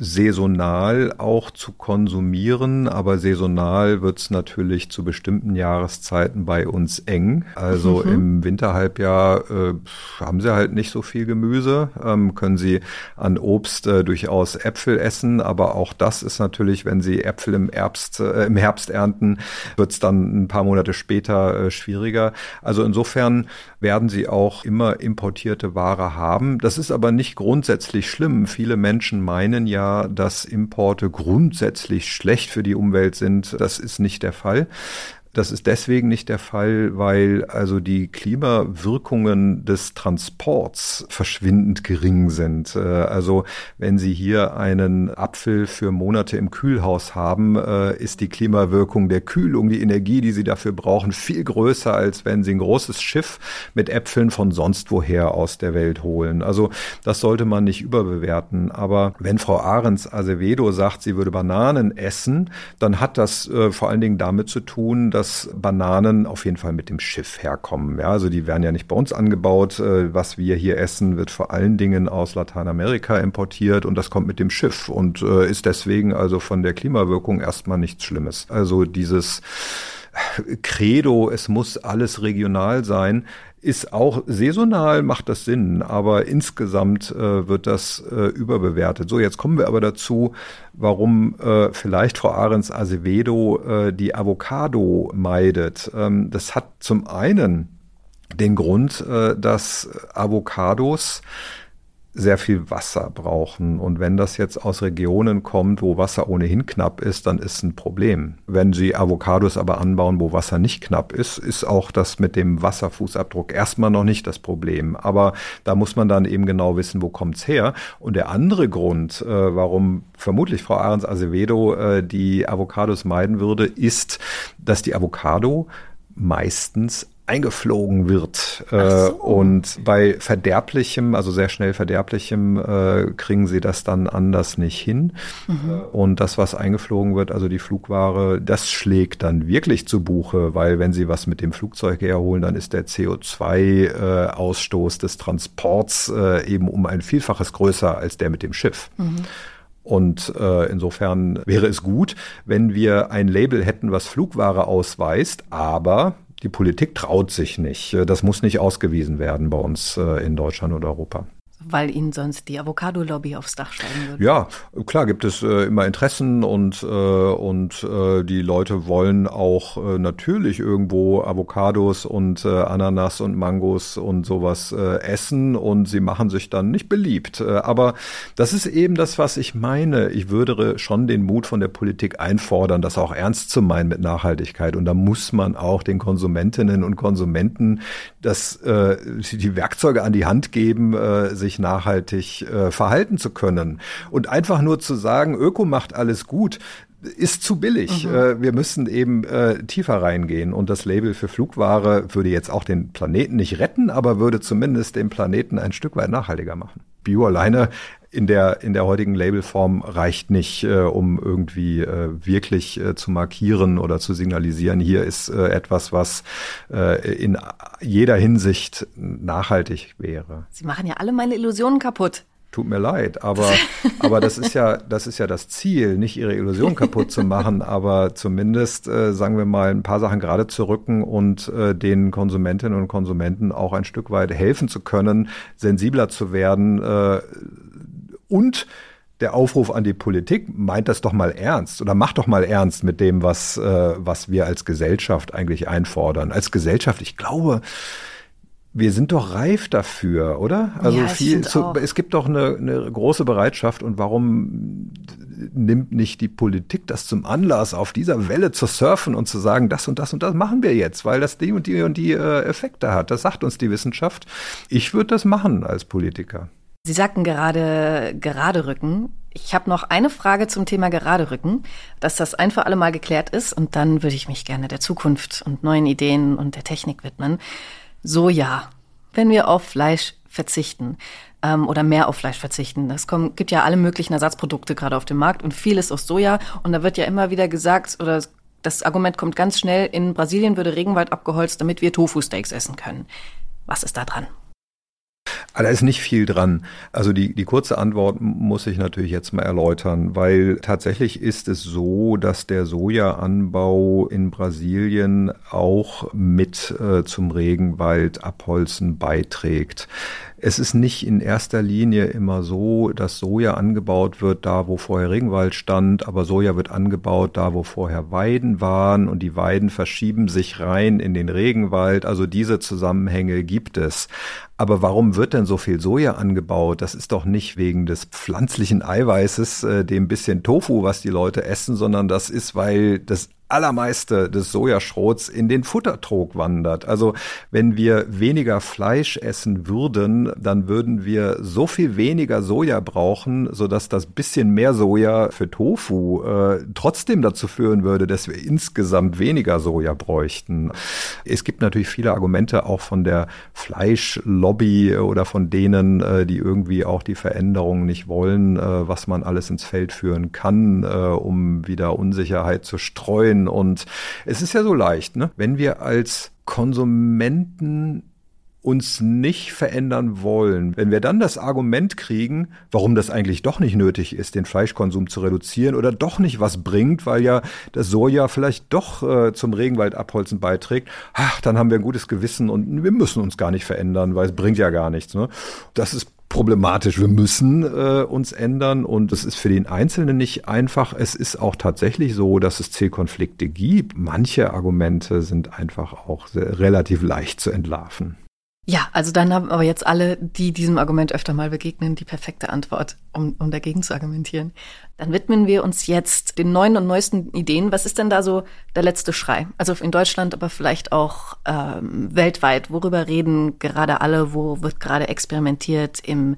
saisonal auch zu konsumieren, aber saisonal wird es natürlich zu bestimmten Jahreszeiten bei uns eng. Also mhm. im Winterhalbjahr äh, haben sie halt nicht so viel Gemüse, ähm, können sie an Obst äh, durchaus Äpfel essen, aber auch das ist natürlich, wenn sie Äpfel im Herbst, äh, im Herbst ernten, wird es dann ein paar Monate später äh, schwieriger. Also insofern werden sie auch immer importierte Ware haben. Das ist aber nicht grundsätzlich schlimm. Viele Menschen meinen ja, dass Importe grundsätzlich schlecht für die Umwelt sind. Das ist nicht der Fall. Das ist deswegen nicht der Fall, weil also die Klimawirkungen des Transports verschwindend gering sind. Äh, also wenn Sie hier einen Apfel für Monate im Kühlhaus haben, äh, ist die Klimawirkung der Kühlung, die Energie, die Sie dafür brauchen, viel größer, als wenn Sie ein großes Schiff mit Äpfeln von sonst woher aus der Welt holen. Also das sollte man nicht überbewerten. Aber wenn Frau Ahrens Azevedo sagt, sie würde Bananen essen, dann hat das äh, vor allen Dingen damit zu tun, dass dass Bananen auf jeden Fall mit dem Schiff herkommen. Ja, also die werden ja nicht bei uns angebaut. Äh, was wir hier essen, wird vor allen Dingen aus Lateinamerika importiert und das kommt mit dem Schiff und äh, ist deswegen also von der Klimawirkung erstmal nichts Schlimmes. Also dieses Credo, es muss alles regional sein, ist auch saisonal, macht das Sinn, aber insgesamt äh, wird das äh, überbewertet. So, jetzt kommen wir aber dazu, warum äh, vielleicht Frau Ahrens Azevedo äh, die Avocado meidet. Ähm, das hat zum einen den Grund, äh, dass Avocados sehr viel Wasser brauchen. Und wenn das jetzt aus Regionen kommt, wo Wasser ohnehin knapp ist, dann ist ein Problem. Wenn Sie Avocados aber anbauen, wo Wasser nicht knapp ist, ist auch das mit dem Wasserfußabdruck erstmal noch nicht das Problem. Aber da muss man dann eben genau wissen, wo kommt's her. Und der andere Grund, äh, warum vermutlich Frau Ahrens Azevedo äh, die Avocados meiden würde, ist, dass die Avocado meistens eingeflogen wird. Äh, so. Und bei verderblichem, also sehr schnell verderblichem, äh, kriegen sie das dann anders nicht hin. Mhm. Und das, was eingeflogen wird, also die Flugware, das schlägt dann wirklich zu Buche, weil wenn sie was mit dem Flugzeug herholen, dann ist der CO2-Ausstoß äh, des Transports äh, eben um ein Vielfaches größer als der mit dem Schiff. Mhm. Und äh, insofern wäre es gut, wenn wir ein Label hätten, was Flugware ausweist, aber die Politik traut sich nicht. Das muss nicht ausgewiesen werden bei uns äh, in Deutschland oder Europa weil ihnen sonst die Avocado-Lobby aufs Dach steigen würde. Ja, klar gibt es äh, immer Interessen und, äh, und äh, die Leute wollen auch äh, natürlich irgendwo Avocados und äh, Ananas und Mangos und sowas äh, essen und sie machen sich dann nicht beliebt. Aber das ist eben das, was ich meine. Ich würde schon den Mut von der Politik einfordern, das auch ernst zu meinen mit Nachhaltigkeit. Und da muss man auch den Konsumentinnen und Konsumenten das, die Werkzeuge an die Hand geben, äh, sich nachhaltig äh, verhalten zu können. Und einfach nur zu sagen, Öko macht alles gut, ist zu billig. Mhm. Äh, wir müssen eben äh, tiefer reingehen. Und das Label für Flugware würde jetzt auch den Planeten nicht retten, aber würde zumindest den Planeten ein Stück weit nachhaltiger machen. Bio alleine in der, in der heutigen Labelform reicht nicht, äh, um irgendwie äh, wirklich äh, zu markieren oder zu signalisieren, hier ist äh, etwas, was äh, in jeder Hinsicht nachhaltig wäre. Sie machen ja alle meine Illusionen kaputt. Tut mir leid, aber, [LAUGHS] aber das ist ja, das ist ja das Ziel, nicht ihre Illusion kaputt zu machen, [LAUGHS] aber zumindest, äh, sagen wir mal, ein paar Sachen gerade zu rücken und äh, den Konsumentinnen und Konsumenten auch ein Stück weit helfen zu können, sensibler zu werden, äh, und der Aufruf an die Politik meint das doch mal ernst oder macht doch mal ernst mit dem, was, äh, was wir als Gesellschaft eigentlich einfordern. Als Gesellschaft, ich glaube, wir sind doch reif dafür, oder? Also ja, viel, zu, es gibt doch eine, eine große Bereitschaft und warum nimmt nicht die Politik das zum Anlass, auf dieser Welle zu surfen und zu sagen, das und das und das machen wir jetzt, weil das die und die und die äh, Effekte hat. Das sagt uns die Wissenschaft. Ich würde das machen als Politiker. Sie sagten gerade gerade Rücken. Ich habe noch eine Frage zum Thema gerade Rücken, dass das ein für alle Mal geklärt ist und dann würde ich mich gerne der Zukunft und neuen Ideen und der Technik widmen. Soja, wenn wir auf Fleisch verzichten ähm, oder mehr auf Fleisch verzichten. Es kommt, gibt ja alle möglichen Ersatzprodukte gerade auf dem Markt und vieles aus Soja und da wird ja immer wieder gesagt oder das Argument kommt ganz schnell, in Brasilien würde Regenwald abgeholzt, damit wir Tofu-Steaks essen können. Was ist da dran? Aber da ist nicht viel dran. Also die, die kurze Antwort muss ich natürlich jetzt mal erläutern, weil tatsächlich ist es so, dass der Sojaanbau in Brasilien auch mit äh, zum Regenwaldabholzen beiträgt. Es ist nicht in erster Linie immer so, dass Soja angebaut wird, da wo vorher Regenwald stand, aber Soja wird angebaut, da wo vorher Weiden waren und die Weiden verschieben sich rein in den Regenwald. Also diese Zusammenhänge gibt es. Aber warum wird denn so viel Soja angebaut? Das ist doch nicht wegen des pflanzlichen Eiweißes, äh, dem bisschen Tofu, was die Leute essen, sondern das ist, weil das allermeiste des Sojaschrots in den Futtertrog wandert. Also wenn wir weniger Fleisch essen würden, dann würden wir so viel weniger Soja brauchen, sodass das bisschen mehr Soja für Tofu äh, trotzdem dazu führen würde, dass wir insgesamt weniger Soja bräuchten. Es gibt natürlich viele Argumente auch von der Fleischlobby oder von denen, äh, die irgendwie auch die Veränderungen nicht wollen, äh, was man alles ins Feld führen kann, äh, um wieder Unsicherheit zu streuen. Und es ist ja so leicht, ne? wenn wir als Konsumenten uns nicht verändern wollen, wenn wir dann das Argument kriegen, warum das eigentlich doch nicht nötig ist, den Fleischkonsum zu reduzieren oder doch nicht was bringt, weil ja das Soja vielleicht doch äh, zum Regenwaldabholzen beiträgt, ach, dann haben wir ein gutes Gewissen und wir müssen uns gar nicht verändern, weil es bringt ja gar nichts. Ne? Das ist problematisch. Wir müssen äh, uns ändern und es ist für den Einzelnen nicht einfach. Es ist auch tatsächlich so, dass es Zielkonflikte gibt. Manche Argumente sind einfach auch sehr, relativ leicht zu entlarven. Ja, also dann haben aber jetzt alle, die diesem Argument öfter mal begegnen, die perfekte Antwort, um, um dagegen zu argumentieren. Dann widmen wir uns jetzt den neuen und neuesten Ideen. Was ist denn da so der letzte Schrei? Also in Deutschland, aber vielleicht auch ähm, weltweit. Worüber reden gerade alle? Wo wird gerade experimentiert im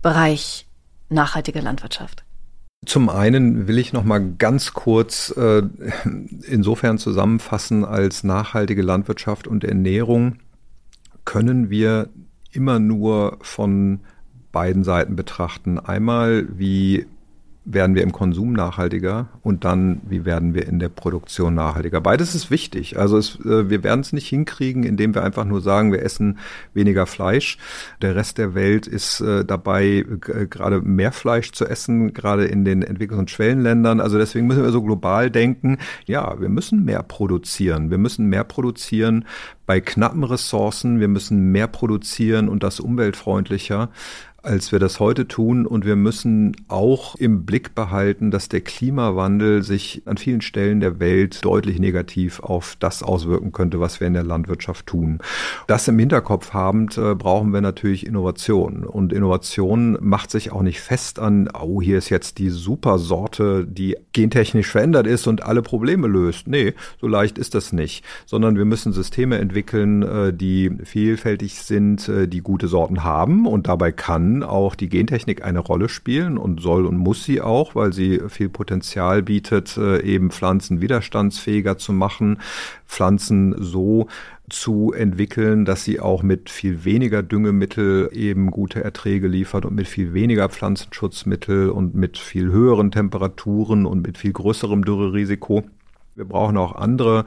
Bereich nachhaltige Landwirtschaft? Zum einen will ich noch mal ganz kurz äh, insofern zusammenfassen als nachhaltige Landwirtschaft und Ernährung können wir immer nur von beiden Seiten betrachten. Einmal, wie werden wir im Konsum nachhaltiger und dann, wie werden wir in der Produktion nachhaltiger. Beides ist wichtig. Also es, äh, wir werden es nicht hinkriegen, indem wir einfach nur sagen, wir essen weniger Fleisch. Der Rest der Welt ist äh, dabei, äh, gerade mehr Fleisch zu essen, gerade in den Entwicklungs- und Schwellenländern. Also deswegen müssen wir so global denken, ja, wir müssen mehr produzieren. Wir müssen mehr produzieren bei knappen Ressourcen. Wir müssen mehr produzieren und das umweltfreundlicher als wir das heute tun. Und wir müssen auch im Blick behalten, dass der Klimawandel sich an vielen Stellen der Welt deutlich negativ auf das auswirken könnte, was wir in der Landwirtschaft tun. Das im Hinterkopf habend äh, brauchen wir natürlich Innovation. Und Innovation macht sich auch nicht fest an, oh, hier ist jetzt die super Sorte, die gentechnisch verändert ist und alle Probleme löst. Nee, so leicht ist das nicht. Sondern wir müssen Systeme entwickeln, äh, die vielfältig sind, äh, die gute Sorten haben und dabei kann auch die Gentechnik eine Rolle spielen und soll und muss sie auch, weil sie viel Potenzial bietet, äh, eben Pflanzen widerstandsfähiger zu machen, Pflanzen so zu entwickeln, dass sie auch mit viel weniger Düngemittel eben gute Erträge liefert und mit viel weniger Pflanzenschutzmittel und mit viel höheren Temperaturen und mit viel größerem Dürrerisiko. Wir brauchen auch andere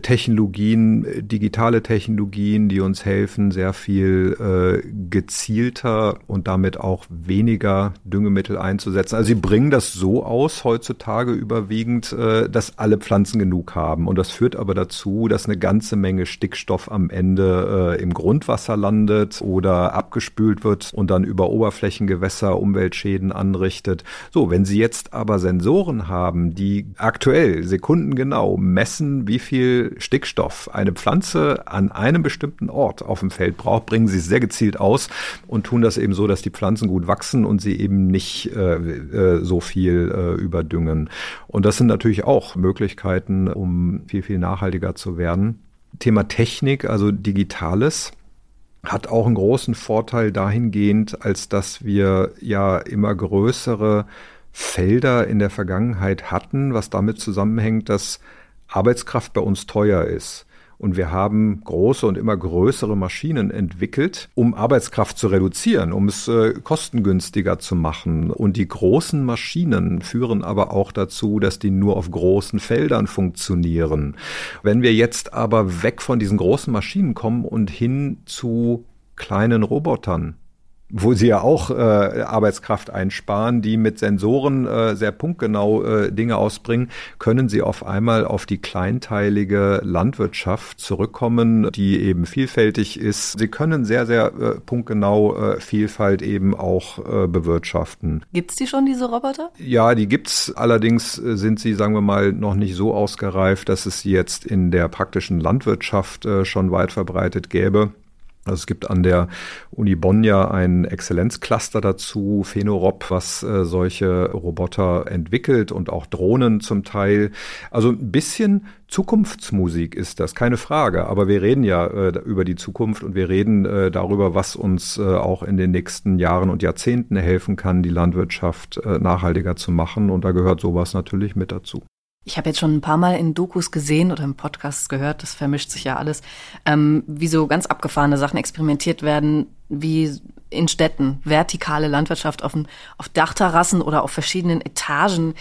Technologien, digitale Technologien, die uns helfen, sehr viel äh, gezielter und damit auch weniger Düngemittel einzusetzen. Also sie bringen das so aus heutzutage überwiegend, äh, dass alle Pflanzen genug haben. Und das führt aber dazu, dass eine ganze Menge Stickstoff am Ende äh, im Grundwasser landet oder abgespült wird und dann über Oberflächengewässer Umweltschäden anrichtet. So, wenn Sie jetzt aber Sensoren haben, die aktuell sekundengenau messen, wie viel viel Stickstoff eine Pflanze an einem bestimmten Ort auf dem Feld braucht, bringen sie sehr gezielt aus und tun das eben so, dass die Pflanzen gut wachsen und sie eben nicht äh, äh, so viel äh, überdüngen. Und das sind natürlich auch Möglichkeiten, um viel, viel nachhaltiger zu werden. Thema Technik, also Digitales hat auch einen großen Vorteil dahingehend, als dass wir ja immer größere Felder in der Vergangenheit hatten, was damit zusammenhängt, dass Arbeitskraft bei uns teuer ist. Und wir haben große und immer größere Maschinen entwickelt, um Arbeitskraft zu reduzieren, um es äh, kostengünstiger zu machen. Und die großen Maschinen führen aber auch dazu, dass die nur auf großen Feldern funktionieren. Wenn wir jetzt aber weg von diesen großen Maschinen kommen und hin zu kleinen Robotern, wo sie ja auch äh, Arbeitskraft einsparen, die mit Sensoren äh, sehr punktgenau äh, Dinge ausbringen, können sie auf einmal auf die kleinteilige Landwirtschaft zurückkommen, die eben vielfältig ist. Sie können sehr, sehr äh, punktgenau äh, Vielfalt eben auch äh, bewirtschaften. Gibt's die schon, diese Roboter? Ja, die gibt's. Allerdings äh, sind sie, sagen wir mal, noch nicht so ausgereift, dass es sie jetzt in der praktischen Landwirtschaft äh, schon weit verbreitet gäbe. Also es gibt an der Uni Bonn ja ein Exzellenzcluster dazu, Phenorob, was äh, solche Roboter entwickelt und auch Drohnen zum Teil. Also ein bisschen Zukunftsmusik ist das, keine Frage. Aber wir reden ja äh, über die Zukunft und wir reden äh, darüber, was uns äh, auch in den nächsten Jahren und Jahrzehnten helfen kann, die Landwirtschaft äh, nachhaltiger zu machen. Und da gehört sowas natürlich mit dazu. Ich habe jetzt schon ein paar Mal in Dokus gesehen oder im Podcast gehört, das vermischt sich ja alles, ähm, wie so ganz abgefahrene Sachen experimentiert werden, wie in Städten, vertikale Landwirtschaft auf, auf Dachterrassen oder auf verschiedenen Etagen.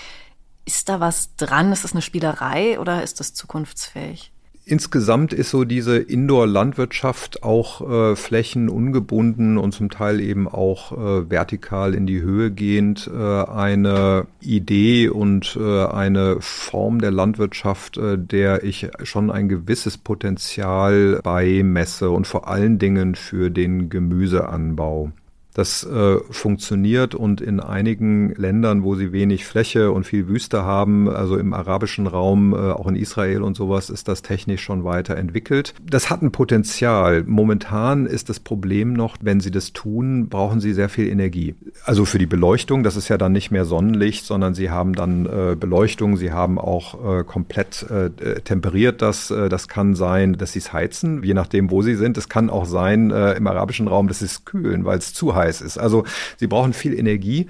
Ist da was dran? Ist das eine Spielerei oder ist das zukunftsfähig? Insgesamt ist so diese Indoor-Landwirtschaft auch äh, flächenungebunden und zum Teil eben auch äh, vertikal in die Höhe gehend äh, eine Idee und äh, eine Form der Landwirtschaft, äh, der ich schon ein gewisses Potenzial beimesse und vor allen Dingen für den Gemüseanbau. Das äh, funktioniert und in einigen Ländern, wo sie wenig Fläche und viel Wüste haben, also im arabischen Raum, äh, auch in Israel und sowas, ist das technisch schon weiterentwickelt. Das hat ein Potenzial. Momentan ist das Problem noch, wenn sie das tun, brauchen sie sehr viel Energie. Also für die Beleuchtung, das ist ja dann nicht mehr Sonnenlicht, sondern sie haben dann äh, Beleuchtung, sie haben auch äh, komplett äh, temperiert das. Äh, das kann sein, dass sie es heizen, je nachdem, wo sie sind. Es kann auch sein im arabischen Raum, dass sie es kühlen, weil es zu heiß heiß ist. Also sie brauchen viel Energie.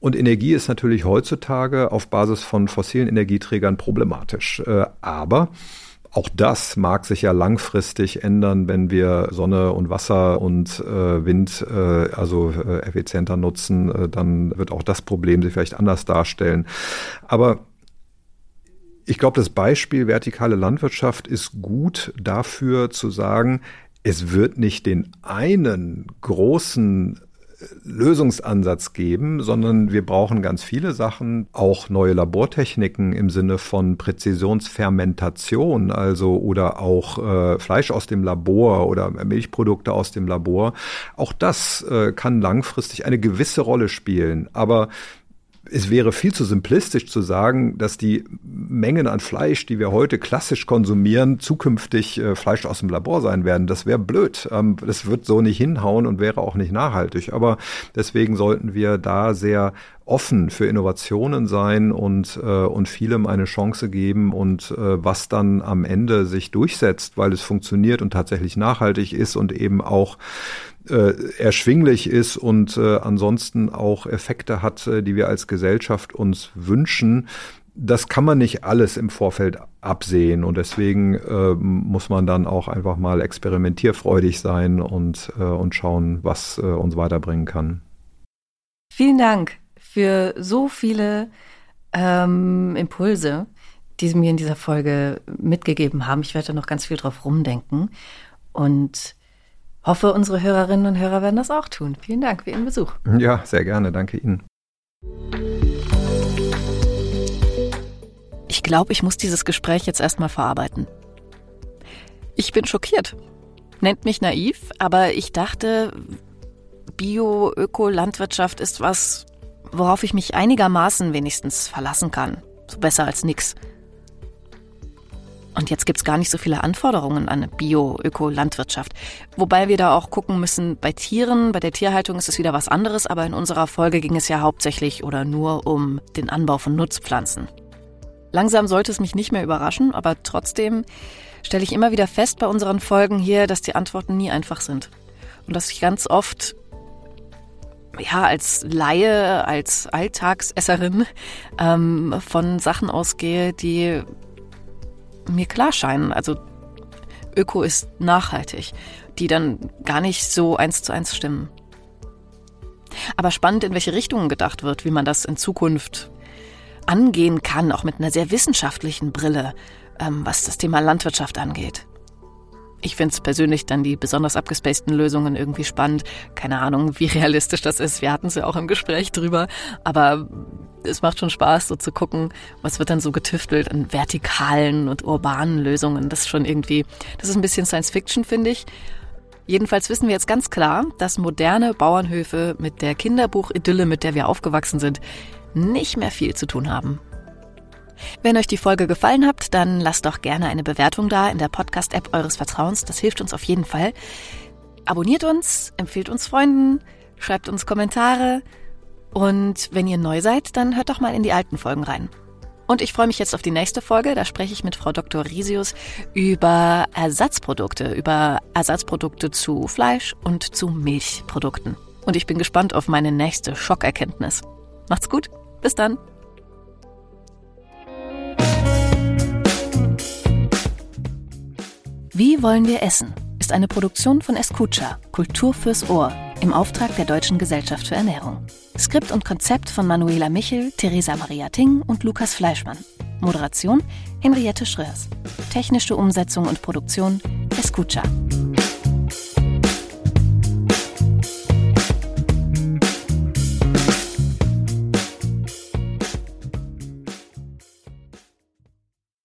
Und Energie ist natürlich heutzutage auf Basis von fossilen Energieträgern problematisch. Äh, aber auch das mag sich ja langfristig ändern, wenn wir Sonne und Wasser und äh, Wind äh, also äh, effizienter nutzen. Äh, dann wird auch das Problem sich vielleicht anders darstellen. Aber ich glaube, das Beispiel vertikale Landwirtschaft ist gut dafür zu sagen, es wird nicht den einen großen Lösungsansatz geben, sondern wir brauchen ganz viele Sachen, auch neue Labortechniken im Sinne von Präzisionsfermentation, also oder auch äh, Fleisch aus dem Labor oder Milchprodukte aus dem Labor. Auch das äh, kann langfristig eine gewisse Rolle spielen, aber es wäre viel zu simplistisch zu sagen, dass die Mengen an Fleisch, die wir heute klassisch konsumieren, zukünftig äh, Fleisch aus dem Labor sein werden. Das wäre blöd. Ähm, das wird so nicht hinhauen und wäre auch nicht nachhaltig. Aber deswegen sollten wir da sehr offen für Innovationen sein und, äh, und vielem eine Chance geben und äh, was dann am Ende sich durchsetzt, weil es funktioniert und tatsächlich nachhaltig ist und eben auch äh, erschwinglich ist und äh, ansonsten auch Effekte hat, äh, die wir als Gesellschaft uns wünschen. Das kann man nicht alles im Vorfeld absehen und deswegen äh, muss man dann auch einfach mal experimentierfreudig sein und, äh, und schauen, was äh, uns weiterbringen kann. Vielen Dank für so viele ähm, Impulse, die Sie mir in dieser Folge mitgegeben haben. Ich werde noch ganz viel drauf rumdenken und hoffe, unsere Hörerinnen und Hörer werden das auch tun. Vielen Dank für Ihren Besuch. Ja, sehr gerne. Danke Ihnen. Ich glaube, ich muss dieses Gespräch jetzt erstmal verarbeiten. Ich bin schockiert. Nennt mich naiv, aber ich dachte, Bio-Öko-Landwirtschaft ist was, worauf ich mich einigermaßen wenigstens verlassen kann. So besser als nix. Und jetzt gibt's gar nicht so viele Anforderungen an Bio-Öko-Landwirtschaft. Wobei wir da auch gucken müssen, bei Tieren, bei der Tierhaltung ist es wieder was anderes, aber in unserer Folge ging es ja hauptsächlich oder nur um den Anbau von Nutzpflanzen. Langsam sollte es mich nicht mehr überraschen, aber trotzdem stelle ich immer wieder fest bei unseren Folgen hier, dass die Antworten nie einfach sind. Und dass ich ganz oft ja, als Laie, als Alltagsesserin ähm, von Sachen ausgehe, die mir klar scheinen. Also Öko ist nachhaltig, die dann gar nicht so eins zu eins stimmen. Aber spannend, in welche Richtungen gedacht wird, wie man das in Zukunft angehen kann, auch mit einer sehr wissenschaftlichen Brille, ähm, was das Thema Landwirtschaft angeht. Ich finde es persönlich dann die besonders abgespaceden Lösungen irgendwie spannend. Keine Ahnung, wie [LAUGHS] realistisch das ist. Wir hatten es ja auch im Gespräch drüber. Aber es macht schon Spaß, so zu gucken, was wird dann so getüftelt an vertikalen und urbanen Lösungen. Das ist schon irgendwie, das ist ein bisschen Science Fiction, finde ich. Jedenfalls wissen wir jetzt ganz klar, dass moderne Bauernhöfe mit der Kinderbuchidylle, mit der wir aufgewachsen sind, nicht mehr viel zu tun haben. Wenn euch die Folge gefallen hat, dann lasst doch gerne eine Bewertung da in der Podcast-App eures Vertrauens. Das hilft uns auf jeden Fall. Abonniert uns, empfehlt uns Freunden, schreibt uns Kommentare und wenn ihr neu seid, dann hört doch mal in die alten Folgen rein. Und ich freue mich jetzt auf die nächste Folge. Da spreche ich mit Frau Dr. Risius über Ersatzprodukte, über Ersatzprodukte zu Fleisch und zu Milchprodukten. Und ich bin gespannt auf meine nächste Schockerkenntnis. Macht's gut. Bis dann. Wie wollen wir essen? ist eine Produktion von Escucha, Kultur fürs Ohr im Auftrag der Deutschen Gesellschaft für Ernährung. Skript und Konzept von Manuela Michel, Theresa Maria Ting und Lukas Fleischmann. Moderation Henriette Schröers. Technische Umsetzung und Produktion Escucha.